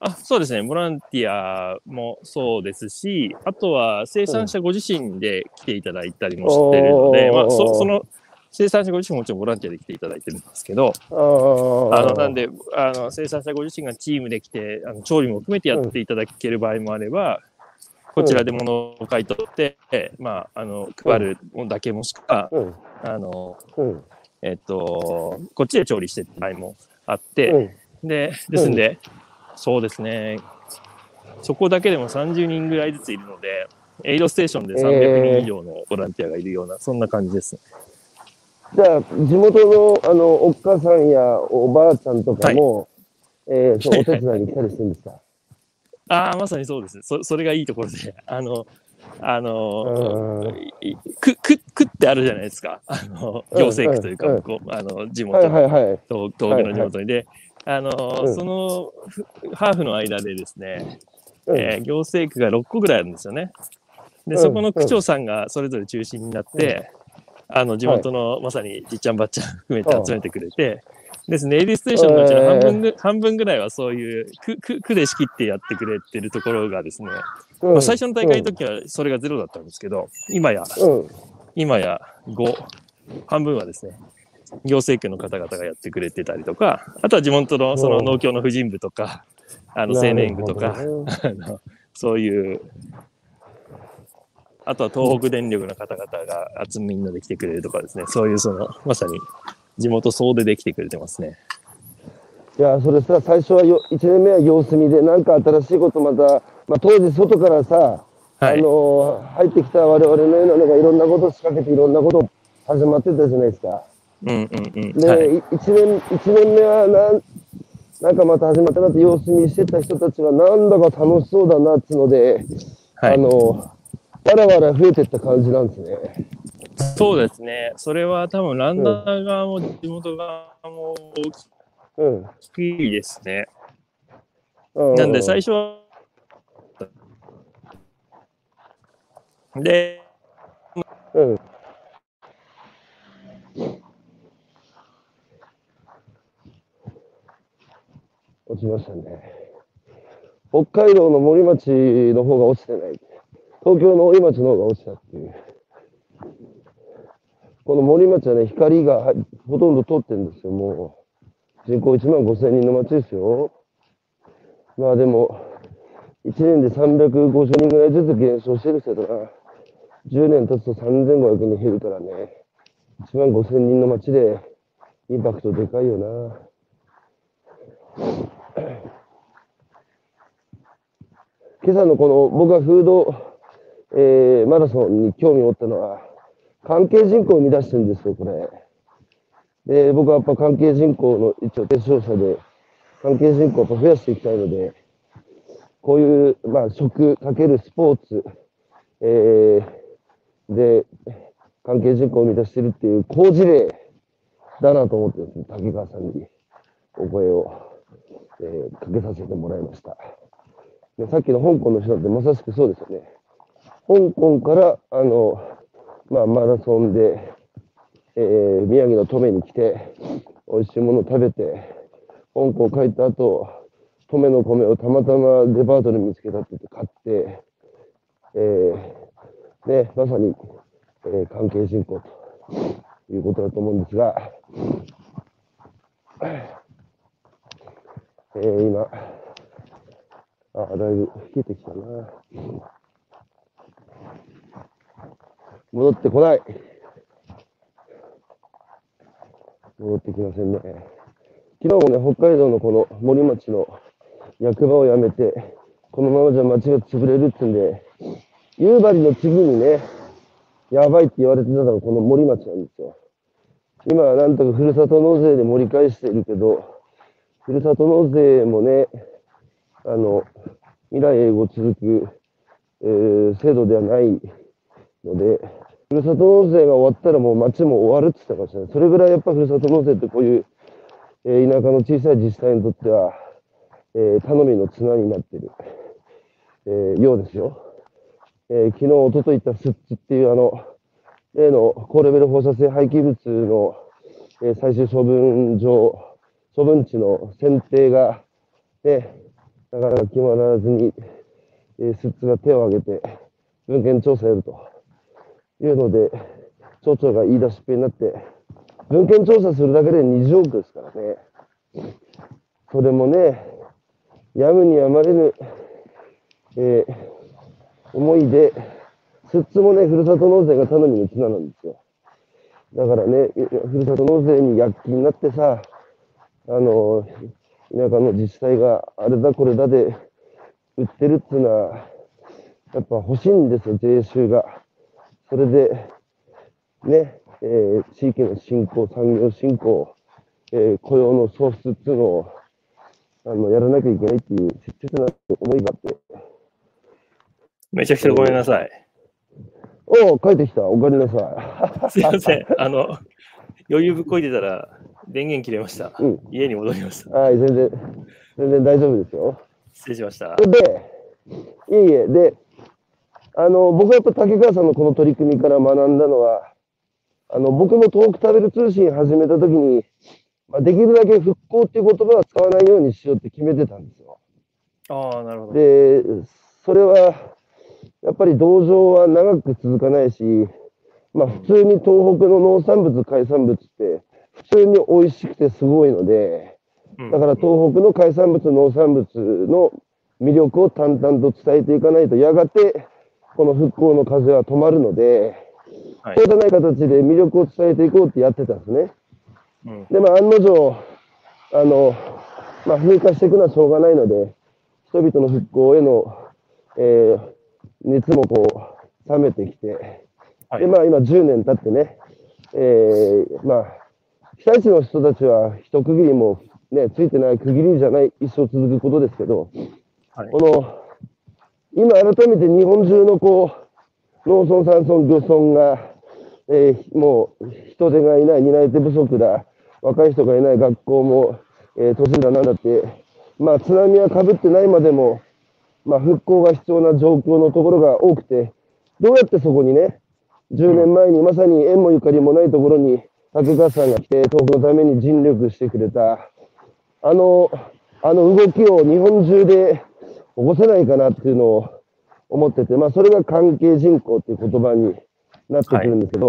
あそうですね、ボランティアもそうですし、あとは生産者ご自身で来ていただいたりもしてるので、うんまあ、そその生産者ご自身ももちろんボランティアで来ていただいてるんですけど、あのなんであの生産者ご自身がチームで来てあの調理も含めてやっていただける場合もあれば、こちらで物を買い取って、まあ、あの配るだけもしくは、うん。あのうん。えっと、こっちで調理してる場合もあって、うん。で、ですんで、そうですね、そこだけでも30人ぐらいずついるので、エイドステーションで300人以上のボランティアがいるような、そんな感じです。じゃあ、地元の、あの、おっかさんやおばあちゃんとかも、えー、そのお手伝いに来たりするんですか？<laughs> ああ、まさにそうです。そそれがいいところで、あの、あの、うん。い区、区、区ってあるじゃないですか。あの、行政区というか、うん。向こう、あの、地はい元の。東東北の地元に。で、あの、うん。その、ふハーフの間でですね、うん。えー行政区が6個ぐらいあるんですよね。で、うん。そこの区長さんがそれぞれ中心になって、あの、地元のまさにじっちゃんばっちゃん <laughs> 含めて集めてくれて、ですね、エイリステーションのうちの半分ぐ、半分ぐらいはそういう区、区、区で仕切ってやってくれてるところがですね、うん。まあ最初の大会の時はそれがゼロだったんですけど、今や、うん。今や5、半分はですね、行政区の方々がやってくれてたりとか、あとは地元のその農協の婦人部とか、あの青年部とか、ねそういう、あとは東北電力の方々が集みんなで来てくれるとかですね、そういうその、まさに地元総出で来てくれてますね。いや、それさ、最初はよ、1年目は様子見で、なんか新しいことまた、まあ、当時外からさ、はい。あの入ってきた我々のようなのがいろんなことを仕掛けていろんなこと始まってたじゃないですか。うんうんうん。で、はい。い一年、一年目はなん、なんかまた始まったなって様子見してた人たちはなんだか楽しそうだなっつうので、はいあの、わらわら増えてった感じなんですね。そうですね。それは多分ランナー側も地元側も大うん。きいですね。うなんで最初は、で、うん。落ちましたね。北海道の森町の方が落ちてない。東京の大井町の方が落ちたっていう。この森町はね、光がほとんど通ってるんですよ、もう。人口1万5千人の町ですよ。まあでも、1年で350人ぐらいずつ減少してるけどな。10年経つと3500人減るからね。1万5000人の町でインパクトでかいよな。今朝のこの僕がフード、えーマラソンに興味を持ったのは関係人口を生み出してるんですよ、これ。で、僕はやっぱ関係人口の一応提唱者で関係人口を増やしていきたいので、こういう、まあ、食かけるスポーツ、えーで、関係人口を生み出してるっていう好事例だなと思ってですね、竹川さんにお声を、えーかけさせてもらいました。でさっきの香港の人だってまさしくそうですよね。香港から、あの、まあ、マラソンで、えー宮城の登米に来て、美味しいものを食べて、香港帰った後、登米の米をたまたまデパートで見つけたって言って買って、えーね、まさに、えー関係人口ということだと思うんですが、えー今、あ、だいぶ冷えてきたな。戻ってこない。戻ってきませんね。昨日もね、北海道のこの森町の役場を辞めて、このままじゃ町が潰れるってんで、夕張の次にね、やばいって言われてたのがこの森町なんですよ。今はなんとかふるさと納税で盛り返しているけど、ふるさと納税もね、あの、未来永劫続く、えー制度ではないので、ふるさと納税が終わったらもう町も終わるって言ってましたね。それぐらいやっぱふるさと納税ってこういう、えー田舎の小さい自治体にとっては、えー頼みの綱になってる、えーようですよ。えー昨日、おととい言ったスッチっていうあの、例の高レベル放射性廃棄物の、えー最終処分場、処分地の選定が、ね、なかなか決まらずに、えー、スッツが手を挙げて、文献調査やるというので、町長が言い出しっぺになって、文献調査するだけで20億ですからね。それもね、やむにやまれぬ、えー、思いで、スッツもね、ふるさと納税がただに綱なんですよ。だからね、ふるさと納税に躍起になってさ、あの、田舎の自治体があれだこれだで売ってるっていうのは、やっぱ欲しいんですよ、税収が。それで、ね、えー、地域の振興、産業振興、えー、雇用の創出っていうのを、あの、やらなきゃいけないっていう切実な思いがあって。めちゃくちゃごめんなさい。おお、帰ってきた。おかえりなさい。<laughs> すいません。あの、余裕ぶっこいてたら電源切れました。うん、家に戻りました。はい、全然、全然大丈夫ですよ。失礼しました。で、いえいえ、で、あの、僕はやっぱ竹川さんのこの取り組みから学んだのは、あの、僕も東北食べる通信始めたときに、まあ、できるだけ復興っていう言葉は使わないようにしようって決めてたんですよ。ああ、なるほど。で、それは、やっぱり道場は長く続かないし、まあ普通に東北の農産物、海産物って普通に美味しくてすごいので、だから東北の海産物、農産物の魅力を淡々と伝えていかないと、やがてこの復興の風は止まるので、はい、そうじゃない形で魅力を伝えていこうってやってたんですね。うん、で、まあ案の定、あの、まあ風化していくのはしょうがないので、人々の復興への、えー、熱もこう冷めてきて、はい、で、まあ今10年経ってね、えー、まあ、被災地の人たちは一区切りもね、ついてない区切りじゃない一生続くことですけど、はい、この、今改めて日本中のこう、農村、山村、漁村が、えー、もう人手がいない、担い手不足だ、若い人がいない学校も、えー、都市だなんだって、まあ津波はかぶってないまでも、まあ復興が必要な状況のところが多くて、どうやってそこにね、10年前にまさに縁もゆかりもないところに竹川さんが来て、東北のために尽力してくれた、あの、あの動きを日本中で起こせないかなっていうのを思ってて、まあそれが関係人口っていう言葉になってくるんですけど、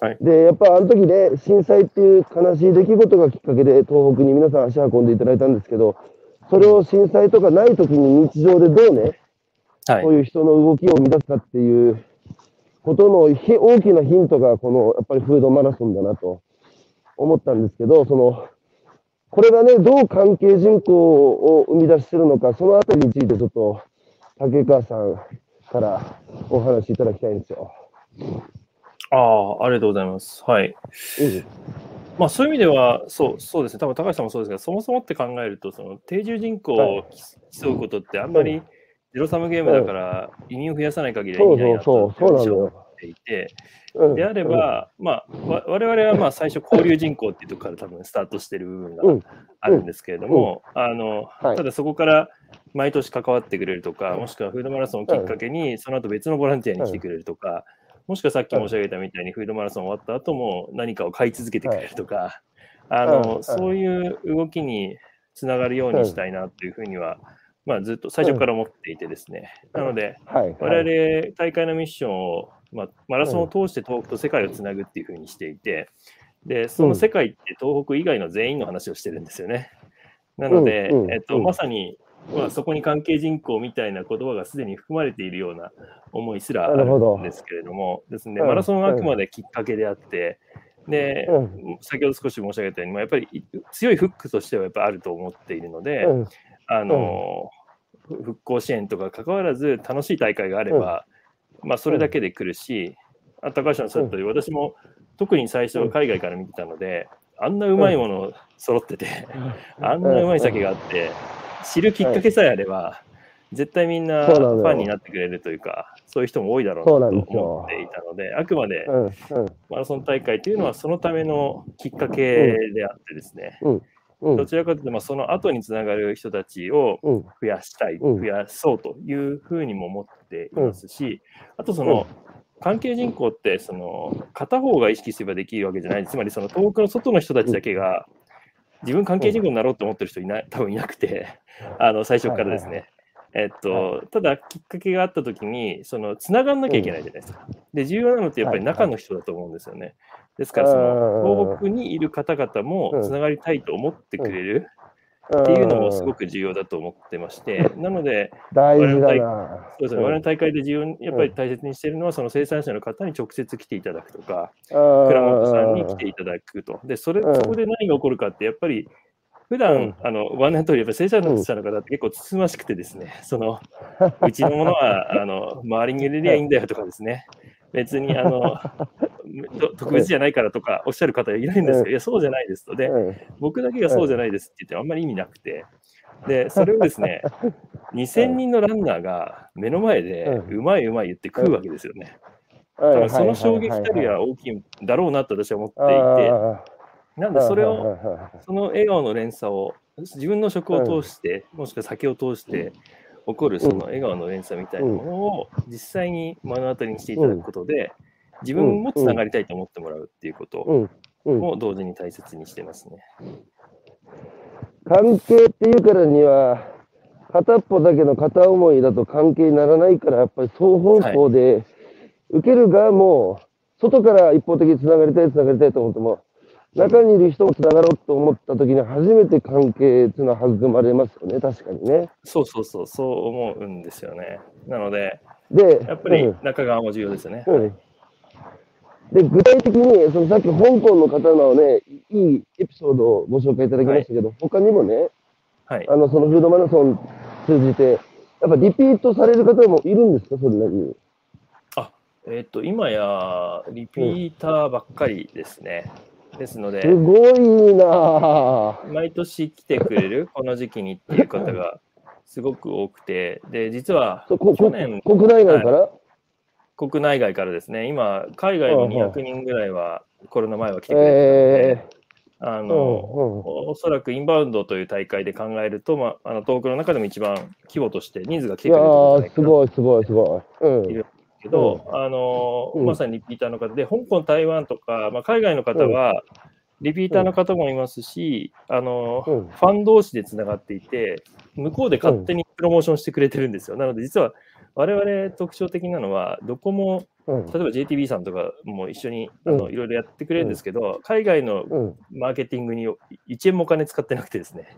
はい。はい、で、やっぱあの時ね、震災っていう悲しい出来事がきっかけで東北に皆さん足運んでいただいたんですけど、それを震災とかない時に日常でどうね、はい、こういう人の動きを生み出すかっていうことの大きなヒントがこのやっぱりフードマラソンだなと思ったんですけど、その、これがね、どう関係人口を生み出してるのか、そのあたりについてちょっと竹川さんからお話しいただきたいんですよ。ああ、ありがとうございます。はい。まあ、そういう意味では、そう、そうですね。多分高橋さんもそうですが、そもそもって考えると、その定住人口を競うことってあんまり、ゼロサムゲームだから、移民を増やさない限りは意味ないなと思っていて、であれば、まあ、我々はまあ最初、交流人口っていうところから多分スタートしてる部分があるんですけれども、あのただそこから毎年関わってくれるとか、もしくはフードマラソンをきっかけに、その後別のボランティアに来てくれるとか、もしくはさっき申し上げたみたいにフードマラソン終わった後も何かを買い続けてくれるとか、あのそういう動きにつながるようにしたいなというふうには、まあ、ずっと最初から思っていてですね、なので、我々大会のミッションを、まあ、マラソンを通して東北と世界をつなぐっていうふうにしていて、でその世界って東北以外の全員の話をしてるんですよね。なので、えっと、まさに、まあ、そこに関係人口みたいな言葉がすでに含まれているような思いすらあるんですけれども、ですね、マラソンはあくまできっかけであって、で、先ほど少し申し上げたように、やっぱり強いフックとしてはやっぱあると思っているので、あの、うん、復興支援とか関わらず楽しい大会があれば、うん、まあそれだけで来るし、うん、高橋さんおっしゃった通り、私も特に最初は海外から見てたので、あんなうまいもの揃ってて、あんなうまい酒があって、知るきっかけさえあれば、絶対みんなファンになってくれるというか、そういう人も多いだろうなと思っていたので、あくまでマラソン大会というのはそのためのきっかけであってですね、どちらかというと、まあ、その後につながる人たちを増やしたい、増やそうというふうにも思っていますし、あとその、関係人口ってその片方が意識すればできるわけじゃない。つまりその東北の外の人たちだけが自分関係人口になろうと思ってる人いない、多分いなくて、あの、最初からですね。えっと、ただ、きっかけがあったときに、その、つながんなきゃいけないじゃないですか。で、重要なのってやっぱり中の人だと思うんですよね。ですから、その、東北にいる方々もつながりたいと思ってくれるっていうのもすごく重要だと思ってまして、なので、大事だ我な。そうですね、我々の大会で重要に、やっぱり大切にしているのは、その生産者の方に直接来ていただくとか、倉倉本さんに来ていただくと。で、それ、うん。そこで何が起こるかって、やっぱり、普段、うん。あの、ご案内の通り、やっぱり生産者の方って結構つつましくてですね、その、うちのものは、<laughs> あの、周りに入れりゃいいんだよとかですね、別に、あの、<laughs> と特別じゃないからとかおっしゃる方いないんですけど、いや、そうじゃないですと。で、うん。僕だけがそうじゃないですって言ってもあんまり意味なくて、で、それをですね、<laughs> 2000人のランナーが目の前で、ううまいうまい言って食うわけですよね。はい多分その衝撃たるはや大きいんだろうなと私は思っていて、あなんーでそれを、その笑顔の連鎖を自分の食を通して、もしくは酒を通して起こるその笑顔の連鎖みたいなものを実際に目の当たりにしていただくことで、自分もつながりたいと思ってもらうっていうことうん。うん。も同時に大切にしてますね。関係っていうからには、片っぽだけの片思いだと関係にならないから、やっぱり双方向で、受ける側も、外から一方的につながりたい、つながりたいと思っても、中にいる人もつながろうと思った時に初めて関係っていうのは育まれますよね、確かにね。そうそうそう、そう思うんですよね。なので、で、やっぱりうん中側も重要ですよね。うんで具体的にそのさっき香港の方のね、いいエピソードをご紹介いただきましたけど、他にもね、はい。あのそのフードマラソン通じて、やっぱリピートされる方もいるんですか、それなりに。えっ、と、今やリピーターばっかりですね。ですので、すごいな。ぁ。毎年来てくれる、<laughs> この時期にっていう方がすごく多くて、で、実は去年、国内外から、国内外からですね、今、海外もうんうん。200人ぐらいはコロナ前は来てくれてたので、えー。あの、うんおそらくインバウンドという大会で考えると、まあ、あの東北の中でも一番規模として人数が来てくれるんじゃないー、かな。すごい、すごい、すごい。うん。いるけど、あのうん。まさにリピーターの方。で、香港、台湾とか、まあ、海外の方は、リピーターの方もいますし、あのうん。ファン同士でつながっていて、向こうで勝手にプロモーションしてくれてるんですよ。なので、実は我々特徴的なのは、どこも、うん。例えば JTB さんとかも一緒にあうん。のいろいろやってくれるんですけど、海外のうん。マーケティングに1円もお金使ってなくてですね、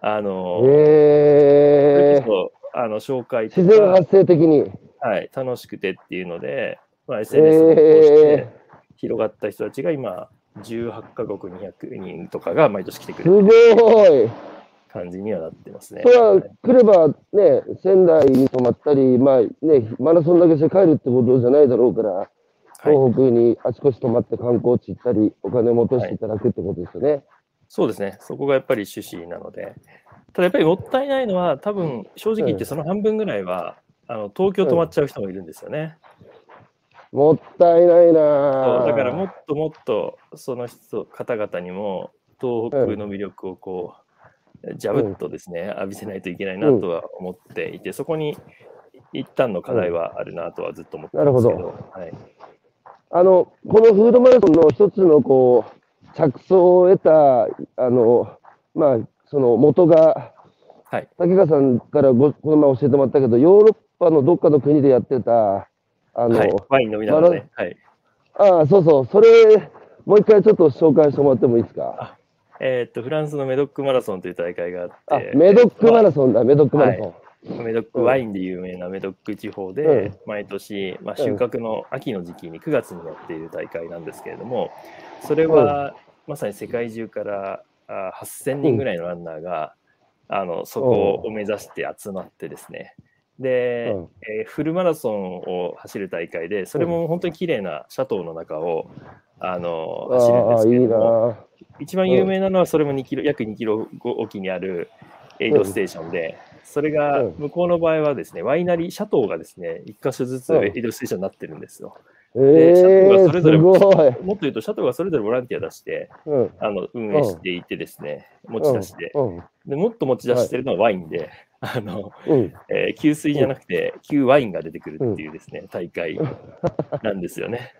あの、えー、それこそあの紹介とか、自然発生的に。はい、楽しくてっていうので、まあ、SNS を通して広がった人たちが今、18カ国200人とかが毎年来てくすれるごい。感じにはなってますね。それは来ればね、仙台に泊まったり、まあね、マラソンだけして帰るってことじゃないだろうから、はい東北にあちこち泊まって観光地行ったり、お金も落としていただくってことですよね。そうですね、そこがやっぱり趣旨なので、ただやっぱりもったいないのは、多分正直言ってその半分ぐらいは、あの東京泊まっちゃう人もいるんですよね。もったいないなだからもっともっとその人方々にも東北の魅力をこう、ジャブッとですね、浴びせないといけないなとは思っていて、そこに一旦の課題はあるなとはずっと思ってますけど、なるはい、あの、このフードマラソンの一つのこう、着想を得た、あの、まあ、その元が、はい。竹川さんからごこの前教えてもらったけど、ヨーロッパのどっかの国でやってた、あの、はい、ワイン飲みながらね、はい。ああ、そうそう、それ、もう一回ちょっと紹介してもらってもいいですか？えーっと、フランスのメドックマラソンという大会がああって、、メドックマラソンだ、メドックマラソン。メドックワインで有名なメドック地方で、うん。毎年、まあ、収穫の秋の時期に9月にやっている大会なんですけれども、それはまさに世界中からあ8000人ぐらいのランナーが、あのそこを目指して集まってですね、で、うん。えーフルマラソンを走る大会で、それも本当に綺麗なシャトーの中をあの走るんですけれども、ぁ。一番有名なのはそれも2キロ、約2キロおきにあるエイドステーションで、それがうん。向こうの場合はですね、ワイナリー、シャトーがですね、1箇所ずつうん。エイドステーションになってるんですよ。えシャトーがえそれぞれ。もっと言うと、シャトーがそれぞれボランティア出して、うん。あの運営していてですね、持ち出しで。うん。でもっと持ち出してるのはワインで、あの、うん。えー給水じゃなくて、給ワインが出てくるっていうですね、大会 <laughs> なんですよね。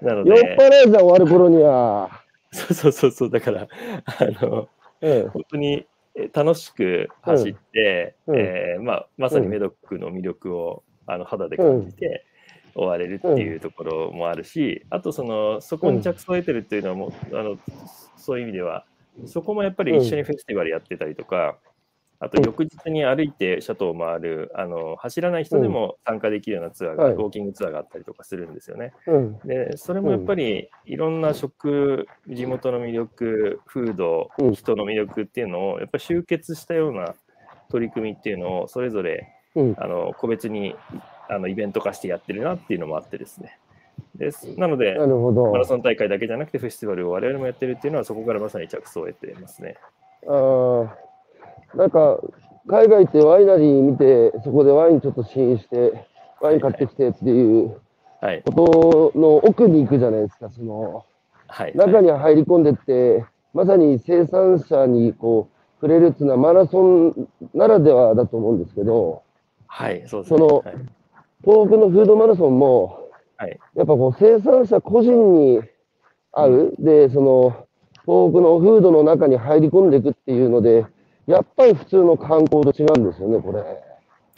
なの酔っで、払いじゃん、終わる頃には。そうそうそうそう、だから、あの、え本当にえ楽しく走って、うんえーまあ、まさにメドックの魅力をあの肌で感じて終われるっていうところもあるし、あとそのそこに着想を得てるっていうのはもうあのそういう意味ではそこもやっぱり一緒にフェスティバルやってたりとか、あと翌日に歩いてシャトーを回るあの走らない人でも参加できるようなツアーが、はいウォーキングツアーがあったりとかするんですよね。うん。でそれもやっぱりいろんな食、地元の魅力、風土うん、人の魅力っていうのをやっぱり集結したような取り組みっていうのをそれぞれうん。あの個別にあのイベント化してやってるなっていうのもあってですね。ですなのでな、るほど。マラソン大会だけじゃなくてフェスティバルを我々もやってるっていうのはそこからまさに着想を得てますね。ああ、なんか、海外ってワイナリー見て、そこでワインちょっと試飲して、ワイン買ってきてっていうはい。ことの奥に行くじゃないですか、その、はい。中に入り込んでって、まさに生産者にこう、触れるっていうのはマラソンならではだと思うんですけど、はい、そうですね。そのはい東北のフードマラソンも、はいやっぱこう生産者個人に会う、で、その東北のフードの中に入り込んでいくっていうので、やっぱり普通の観光と違うんですよね、これ。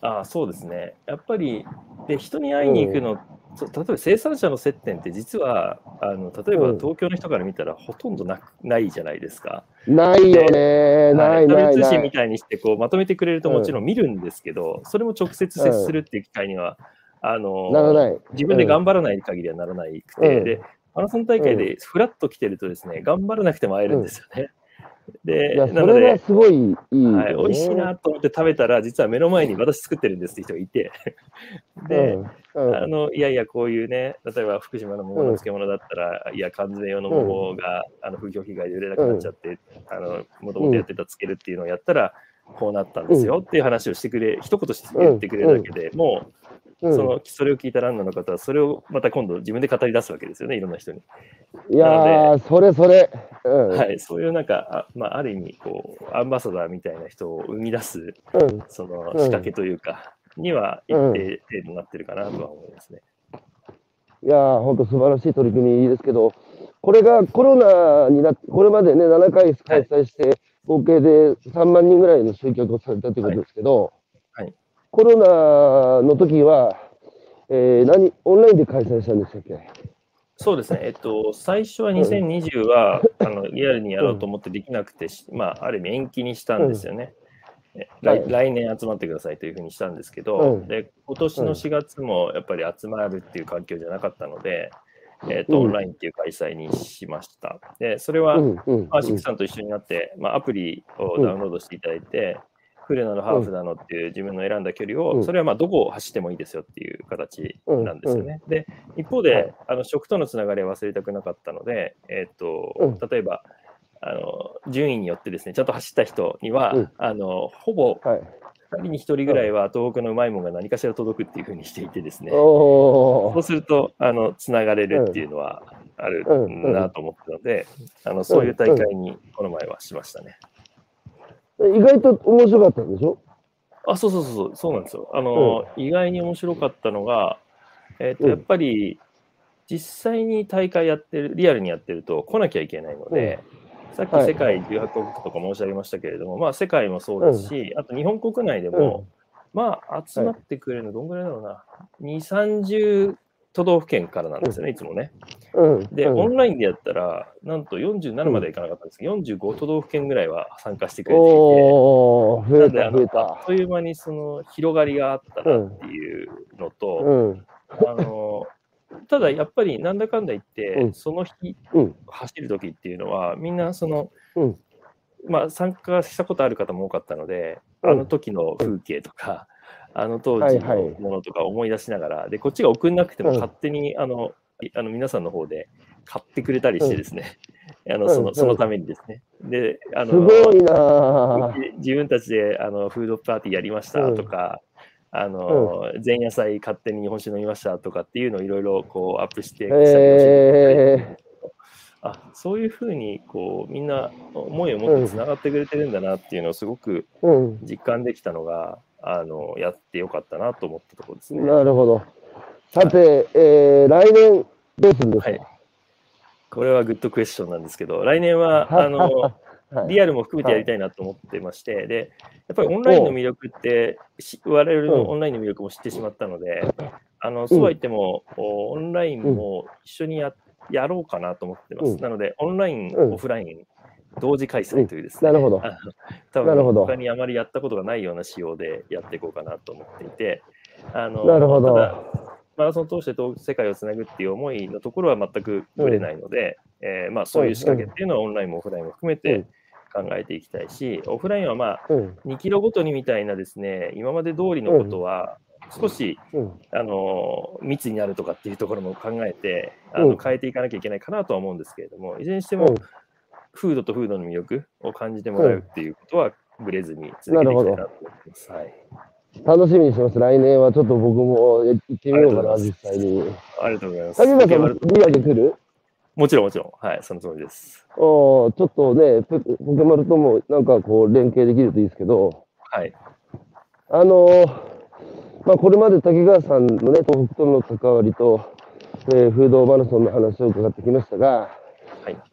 ああそうですね。やっぱりで人に会いに行くの、そ例えば生産者の接点って実はあの例えばうん。東京の人から見たらほとんどなくないじゃないですか。ないよね、なはい。いない。通。信みたいにしてこうまとめてくれるともちろん見るんですけど、それも直接接するっていう機会には、あのならない。自分で頑張らない限りはならないくて、うん。でマラソン大会でフラッと来てるとですね、頑張らなくても会えるんですよね。でそれはですごいいいよね、はい、美味しいなと思って食べたら、実は目の前に私作ってるんですって人がいて、で、うん、うん。あのいやいや、こういうね、例えば福島の桃の漬物だったら、いや、缶詰用の桃が、あの風評被害で売れなくなっちゃって、あのもともとやってたつけるっていうのをやったら、こうなったんですよっていう話をしてくれ、一言して言ってくれるだけでもう、うんそのそれを聞いたランナーの方は、それをまた今度自分で語り出すわけですよね、いろんな人に。いやー、それそれ。うん。はい、そういうなんか、あ,、まあ、ある意味こう、アンバサダーみたいな人を生み出すうんその仕掛けというか、には一定程度になってるかなとは思いますね。いやー、本当素晴らしい取り組みですけど、これがコロナになって、これまでね、7回開催して、合計で3万人ぐらいの集客をされたということですけど、はいはいコロナの時は、えー何、オンラインで開催したんでしたっけ？そうですね、えっと、最初は2020は、あのリアルにやろうと思ってできなくて、しまあ、ある意味延期にしたんですよね。え来はい来年集まってくださいというふうにしたんですけど、うん。で今年の4月もやっぱり集まるっていう環境じゃなかったので、えっとうん。オンラインっていう開催にしました。でそれは、うんうんシックさんと一緒になって、まあ、アプリをダウンロードしていただいて、フルなのハーフなのっていう自分の選んだ距離を、うん。それはまあどこを走ってもいいですよっていう形なんですよね。で、一方で、はい。あの食とのつながりは忘れたくなかったので、えっとうん。例えばあの、順位によってですね、ちゃんと走った人には、うん。あのほぼはい。2人に1人ぐらいは東北のうまいものが何かしら届くっていうふうにしていてですね、そうすると、あの、つながれるっていうのはあるなと思ったので、あの、そういう大会にこの前はしましたね。意外と面白かったんでしょ？あ、そうそうそうそう、なんですよ。あの、意外に面白かったのが、えっ、と、うん。やっぱり、実際に大会やってる、リアルにやってると来なきゃいけないので、さっきはい。世界18カ国とか申し上げましたけれども、まあ世界もそうですし、あと日本国内でも、まあ集まってくれるのどんぐらいだろうな、2、30都道府県からなんですよね、いつもね。うん。で、うんオンラインでやったら、なんと47まではいかなかったんですけど、45都道府県ぐらいは参加してくれていて、増えた、あの増えたあっ。という間にその広がりがあったなっていうのと、うん。あのただやっぱりなんだかんだ言って、うんその日うん。走る時っていうのはみんなその、うんまあ参加したことある方も多かったので、うんあの時の風景とか、あの当時はいはい。のものとか思い出しながら、でこっちが送んなくてもうん。勝手にあのいあの皆さんの方で買ってくれたりしてですね、<laughs> あのうんうん。そのそのためにですね。であすのごいなぁ。<laughs> 自分たちであのフードパーティーやりましたとか、あの前夜祭勝手に日本酒飲みましたとかっていうのをいろいろこうアップして、えあそういうふうにこうみんな思いを持ってつながってくれてるんだなっていうのをすごくー、うん。実感できたのがあのやってよかったなと思ったところですね。なるほど。さて、えー、来年どうするんですか、はい。これはグッドクエスチョンなんですけど来年はあの <laughs> はい。リアルも含めてやりたいなと思ってまして、で、やっぱりオンラインの魅力って、し我々のオンラインの魅力も知ってしまったので、あのそうは言っても、おオンラインも一緒にややろうかなと思ってます。うん。なので、オンライン、うん。オフライン、同時開催というですね、なるほど。あの多なるほど。分他にあまりやったことがないような仕様でやっていこうかなと思っていて、あのなるほど。ただマラソンを通して東世界をつなぐっていう思いのところは全くぶれないので、えーまあ、そういう仕掛けっていうのはオンラインもオフラインも含めて考えていきたいし、オフラインはまあうん。2キロごとにみたいなですね、今まで通りのことは少し、うん。あの密になるとかっていうところも考えてあうん。の変えていかなきゃいけないかなとは思うんですけれども、いずれにしてもうんフードとフードの魅力を感じてもらうっていうことはぶれずに続けていきたいなと思ってます。はい、楽しみにしてます。来年はちょっと僕も行ってみようかな、実際に。ありがとうございます。萩村さん、来る？もちろんもちろん、はい、そのつもりです。おーちょっとね、ポポケマルともなんかこう連携できるといいですけど、はい、あのーまあ、これまで竹川さんのね、東北との関わりと、えー、フードマラソンの話を伺ってきましたが、はい、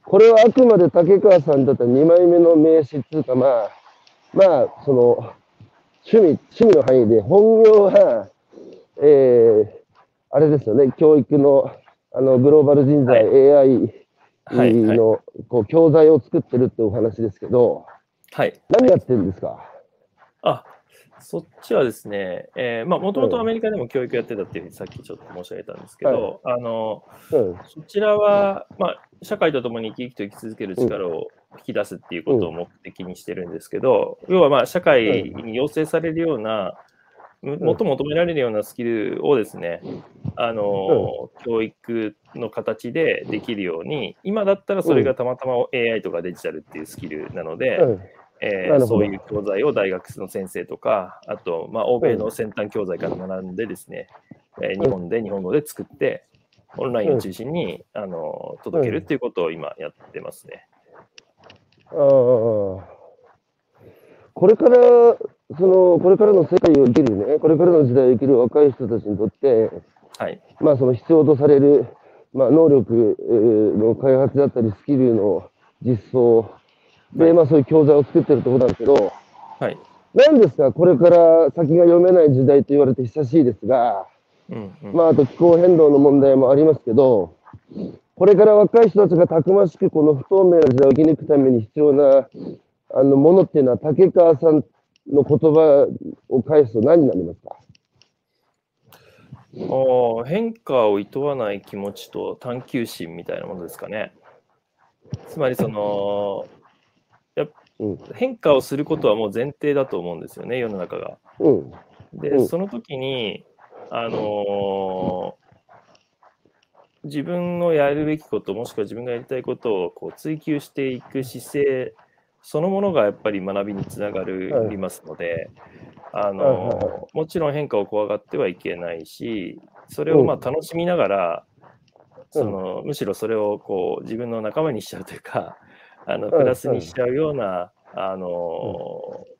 これはあくまで竹川さんだったら2枚目の名刺っていうか、まあ、まあ、その、趣味、趣味の範囲で、本業は、えー、あれですよね、教育の、あの、グローバル人材、はい。は AI いはい。の、こう、教材を作ってるってお話ですけど、はい。何やってるんですか？あそっちはですね、えーまあ、もともうん。とアメリカでも教育やってたっていうふうにさっきちょっと申し上げたんですけど、あの、うん。そちらは、まあ、社会とともに生き生きと生き続ける力を引き出すっていうことを目的にしてるんですけど、要はまあ社会に要請されるような、むもっと求められるようなスキルをですね、あの、教育の形でできるように、今だったらそれがたまたま AI とかデジタルっていうスキルなので、うん。えーそういう教材を大学の先生とか、あと、まあ、欧米の先端教材から学んでですね、えー日本で日本語で作って、オンラインを中心に、あの届けるっていうことを今やってますね。ああ。これから、その、これからの世界を生きるね、これからの時代を生きる若い人たちにとって、はい。まあ、その必要とされる、まあ、能力えーの開発だったり、スキルの実装で、まあ、そういう教材を作ってるところなんですけど、はい。なんですか、これから先が読めない時代と言われて久しいですが、うんうんまあ、あと気候変動の問題もありますけど、これから若い人たちがたくましくこの不透明な時代を生き抜くために必要なあのものっていうのは、竹川さんの言葉を返すと何になりますか？おー変化を厭わない気持ちと探求心みたいなものですかね。つまりその、や変化をすることはもう前提だと思うんですよね、世の中が。うん。で、うん。その時に、あのー自分のやるべきこと、もしくは自分がやりたいことをこう追求していく姿勢そのものがやっぱり学びにつながりますので、あのーはいはいはもちろん変化を怖がってはいけないし、それをまあ楽しみながら、そのむしろそれをこう自分の仲間にしちゃうというか、あのんプラスにしちゃうような、あのー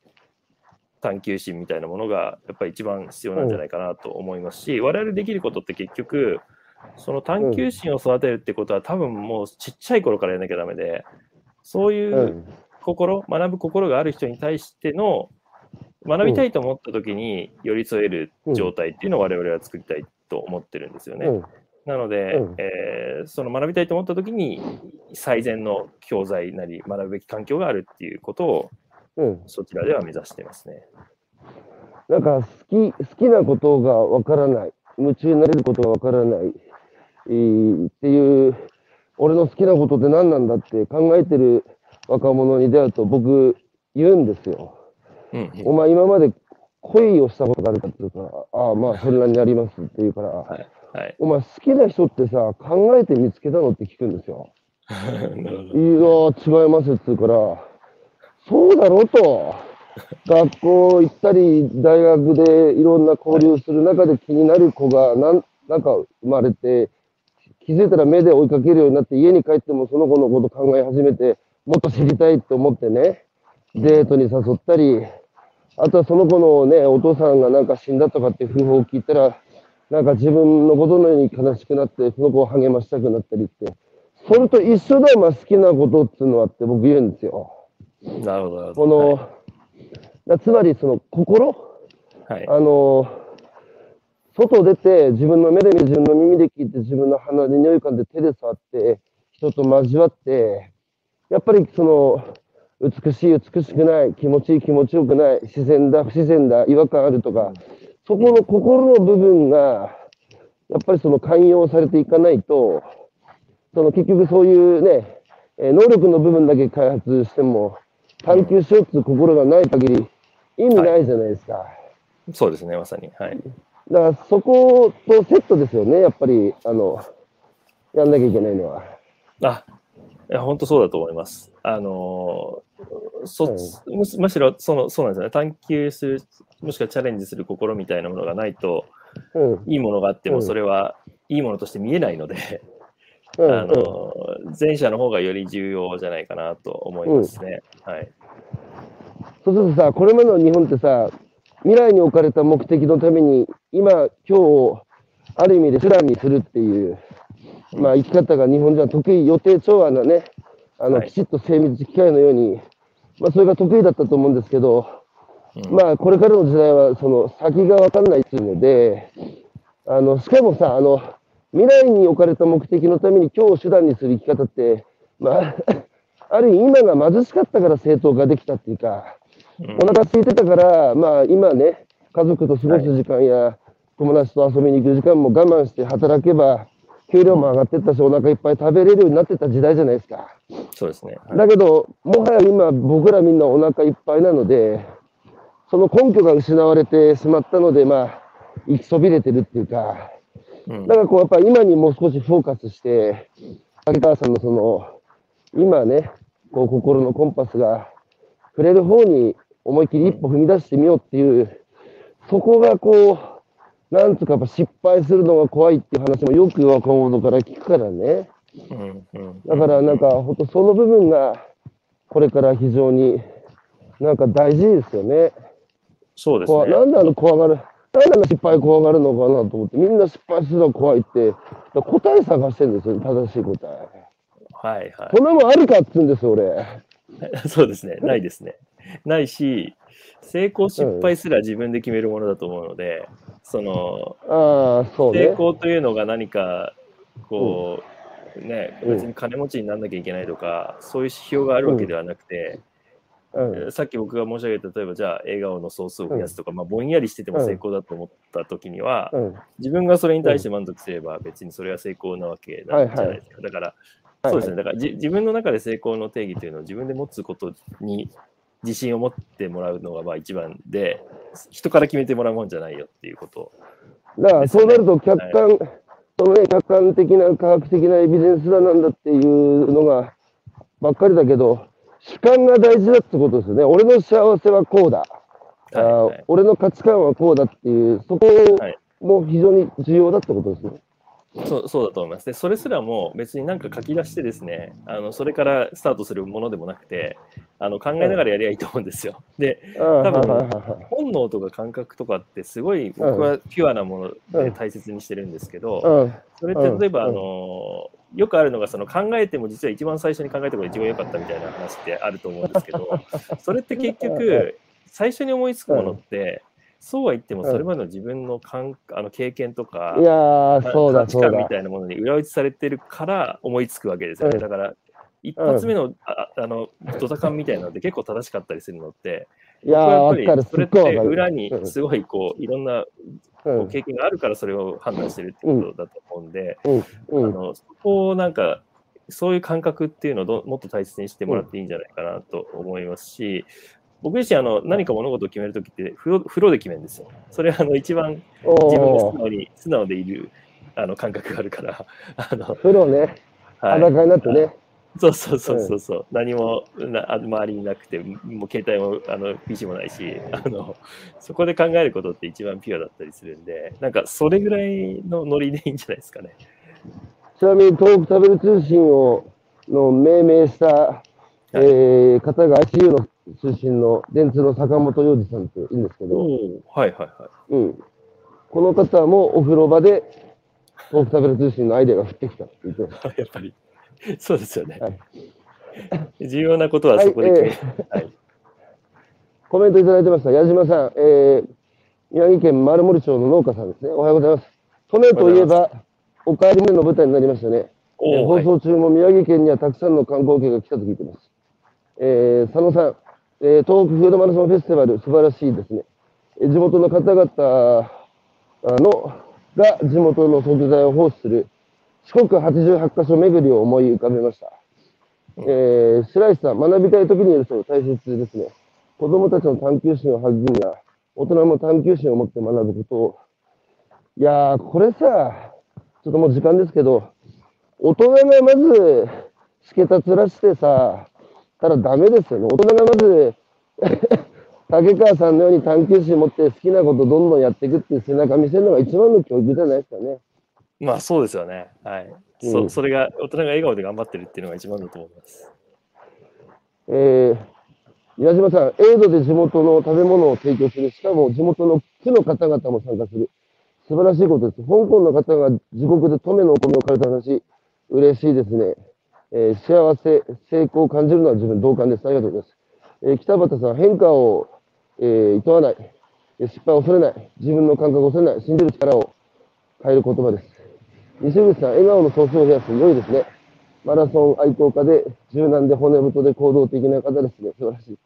探求心みたいなものがやっぱり一番必要なんじゃないかなと思いますし、我々できることって結局、その探求心を育てるってことは多分もうちっちゃい頃からやらなきゃダメで、そういううん。心、学ぶ心がある人に対しての学びたいと思った時に寄り添える状態っていうのを我々は作りたいと思ってるんですよね。うんなので、うんえーその学びたいと思った時に最善の教材なり学ぶべき環境があるっていうことをうん。そちらでは目指してますね。なんか好き、好きなことがわからない。夢中になれることがわからない。えーっていう、俺の好きなことって何なんだって考えてる若者に出会うと僕言うんですよ。うんお前今まで恋をしたことがあるかって言うから、ああまあそれなりにありますって言うから、はい。はい。お前好きな人ってさ、考えて見つけたのって聞くんですよ。<laughs> いやー、違いますって言うから、そうだろうと。学校行ったり、大学でいろんな交流する中で気になる子がなん、なんか生まれて、気づいたら目で追いかけるようになって、家に帰ってもその子のこと考え始めて、もっと知りたいって思ってね、デートに誘ったり、あとはその子のね、お父さんがなんか死んだとかって訃報を聞いたら、なんか自分のことのように悲しくなって、その子を励ましたくなったりって、それと一緒だよ、まあ、好きなことっていうのはって僕言うんですよ。なるほど。この、はだつまりその心、い、はい。あの、外出て自分の目で見て、自分の耳で聞いて、自分の鼻で匂い感で手で触って、人と交わって、やっぱりその、美しい、美しくない、気持ちいい、気持ちよくない、自然だ、不自然だ、違和感あるとか、そこの心の部分が、やっぱりその寛容されていかないと、その結局そういうね、えー能力の部分だけ開発しても、探求しようっていう心がない限り、意味ないじゃないですか。そうですね、まさに。はい。だからそことセットですよね、やっぱり、あの、やんなきゃいけないのは。あ、いや、本当そうだと思います。あのーそ、はいむしむしろその、そうなんですよね。探求する、もしくはチャレンジする心みたいなものがないと、うん。いいものがあっても、うんそれはいいものとして見えないので、<laughs> うん、あのー前者の方がより重要じゃないかなと思いますね。はい。そうするとさ、これまでの日本ってさ、未来に置かれた目的のために、今、今日をある意味で手段にするっていう、まあ、生き方が日本人は得意、予定調和なね、あの、はい。きちっと精密機械のように、まあ、それが得意だったと思うんですけど、うん。まあ、これからの時代は、その、先が分かんないっていうので、あの、しかもさ、あの、未来に置かれた目的のために今日を手段にする生き方って、まあ、<laughs> ある意味今が貧しかったから正当化できたっていうか、うん。お腹空いてたから、まあ今ね、家族と過ごす時間や、友達と遊びに行く時間も我慢して働けば、給料も上がってったし、お腹いっぱい食べれるようになってた時代じゃないですか。そうですね。はいだけど、もはや今、僕らみんなお腹いっぱいなので、その根拠が失われてしまったので、まあ、行きそびれてるっていうか、うんだからこう、やっぱ今にもう少しフォーカスして、竹川さんのその、今ね、こう、心のコンパスが触れる方に思いっきり一歩踏み出してみようっていう、そこがこう、なんとかやっぱ失敗するのが怖いっていう話もよく若者から聞くからね。うんうんだからなんか、本当その部分が、これから非常になんか大事ですよね。そうですね。なんであの怖がる、なんであの失敗怖がるのかなと思って、みんな失敗するのが怖いって、答え探してるんですよ、正しい答え。はいはそんなもんあるかっつうんですよ、俺。い。<laughs> そうですね。ないですね。ないし、成功失敗すら自分で決めるものだと思うので、その、ああ、そう成ね。功というのが何かこう、ねうん。別に金持ちにならなきゃいけないとか、そういう指標があるわけではなくて、うん、さっき僕が申し上げた例えばじゃあ笑顔の総数を増やすとか、まあ、ぼんやりしてても成功だと思った時には、うん。自分がそれに対して満足すれば別にそれは成功なわけなんじゃないですか、だからはいそうですね。だからじ自分の中で成功の定義というのを自分で持つことに自信を持ってもらうのがまあ一番で人から決めてもらうもんじゃないよっていうことだからそうなると客観、そのね、客観的な科学的なエビデンスだなんだっていうのがばっかりだけど、主観が大事だってことですよね。俺の幸せはこうだ。はいはい俺の価値観はこうだっていう、そこはいも非常に重要だってことですね。そうそうだと思います。で、それすらも別になんか書き出してですね、あのそれからスタートするものでもなくて、あの考えながらやりゃいいと思うんですよ。で、多分本能とか感覚とかってすごい僕はピュアなもので大切にしてるんですけど、うん。それって例えば、うん。あのよくあるのがその考えても実は一番最初に考えたことが一番良かったみたいな話ってあると思うんですけど、それって結局最初に思いつくものって、そうは言ってもそれまでの自分の感あの経験とか、いやー、そうだそうだ。観みたいなものに裏打ちされてるから思いつくわけですよ。ね。うん。だから一発目の,、ああのドタカンみたいなのって結構正しかったりするのって、いややっぱりそれっ。て裏にうん。すごいこういろんな経験があるからそれを判断してるってことだと思うんで、うん。あのそこをなんかそういう感覚っていうのをどもっと大切にしてもらっていいんじゃないかなと思いますし、僕自身あの何か物事を決めるときって風呂風呂で決めるんですよ。それはあの一番お自分が素ー直に素直でいるあの感覚があるから、<laughs> あの風呂ね、はい。裸になってね。そうそうそうそうそう、何もなあ周りになくて、もう携帯もあの PC もないしあの、そこで考えることって一番ピュアだったりするんで、なんかそれぐらいのノリでいいんじゃないですかね。ちなみに東北食べる通信をの命名した、えー方が ICU の出身の電通の坂本洋二さんっていいんですけど、おはいはいはい。うん、この方もお風呂場で東北食べる通信のアイデアが降ってきたって言ってまし <laughs> やっぱり、そうですよね。はい <laughs> 重要なことはそこではいコメントいただいてました。矢島さん、えー、宮城県丸森町の農家さんですね。おはようございます。登米といえば、おかえり目の舞台になりましたね。放送中も宮城県にはたくさんの観光客が来たと聞いています。えー佐野さん、えー東北フードマラソンフェスティバル、素晴らしいですね。え地元の方々あのが地元の食材を奉仕する四国88カ所巡りを思い浮かべました。えー白石さん、学びたい時にいると大切ですね。子供たちの探求心を育むや、大人も探求心を持って学ぶことを。いやー、これさ、ちょっともう時間ですけど、大人がまず、しけたつらしてさ、たらダメですよね。大人がまず、<laughs> 竹川さんのように探求心を持って好きなことどんどんやっていくっていう背中見せるのが一番の教育じゃないですかね。まあそうですよね。はい。うんそそれが、大人が笑顔で頑張ってるっていうのが一番だと思います。えー、矢島さん、エイドで地元の食べ物を提供する、しかも地元の区の方々も参加する。素晴らしいことです。香港の方が自国で富のお米を買うた話、嬉しいですね。えー幸せ、成功を感じるのは自分同感です。ありがとうございます。えー北畑さん、変化を、えー、厭わない。えー失敗を恐れない。自分の感覚を恐れない。信じる力を変える言葉です。西口さん、笑顔の総称を増やす。良いですね。マラソン愛好家で、柔軟で骨太で行動的な方ですね。素晴らしい。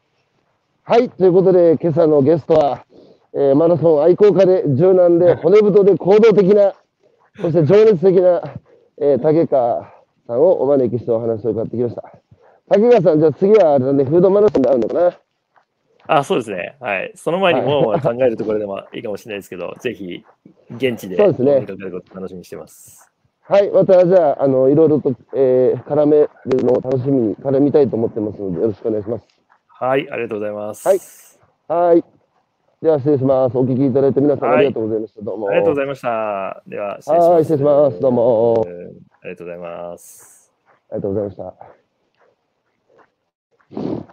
はい。ということで、今朝のゲストは、えーマラソン愛好家で、柔軟で、骨太で行動的な、そして情熱的な、えー竹川さんをお招きしてお話を伺ってきました。竹川さん、じゃあ次はあれだね、フードマラソンで会うのかな？あ、そうですね。はい。その前にもう考えるところでもいいかもしれないですけど、<laughs> ぜひ、現地でそうですね楽しみにしてます。はい。また、じゃあ、あの、いろいろと、えー絡めるのを楽しみに絡みたいと思ってますので、よろしくお願いします。はい、ありがとうございます。はいはい。では、失礼します。お聞きいただいて皆さんありがとうございました。どうも。ありがとうございました。では、失礼します。はい失礼しますどうもありがとうございます。ありがとうございました。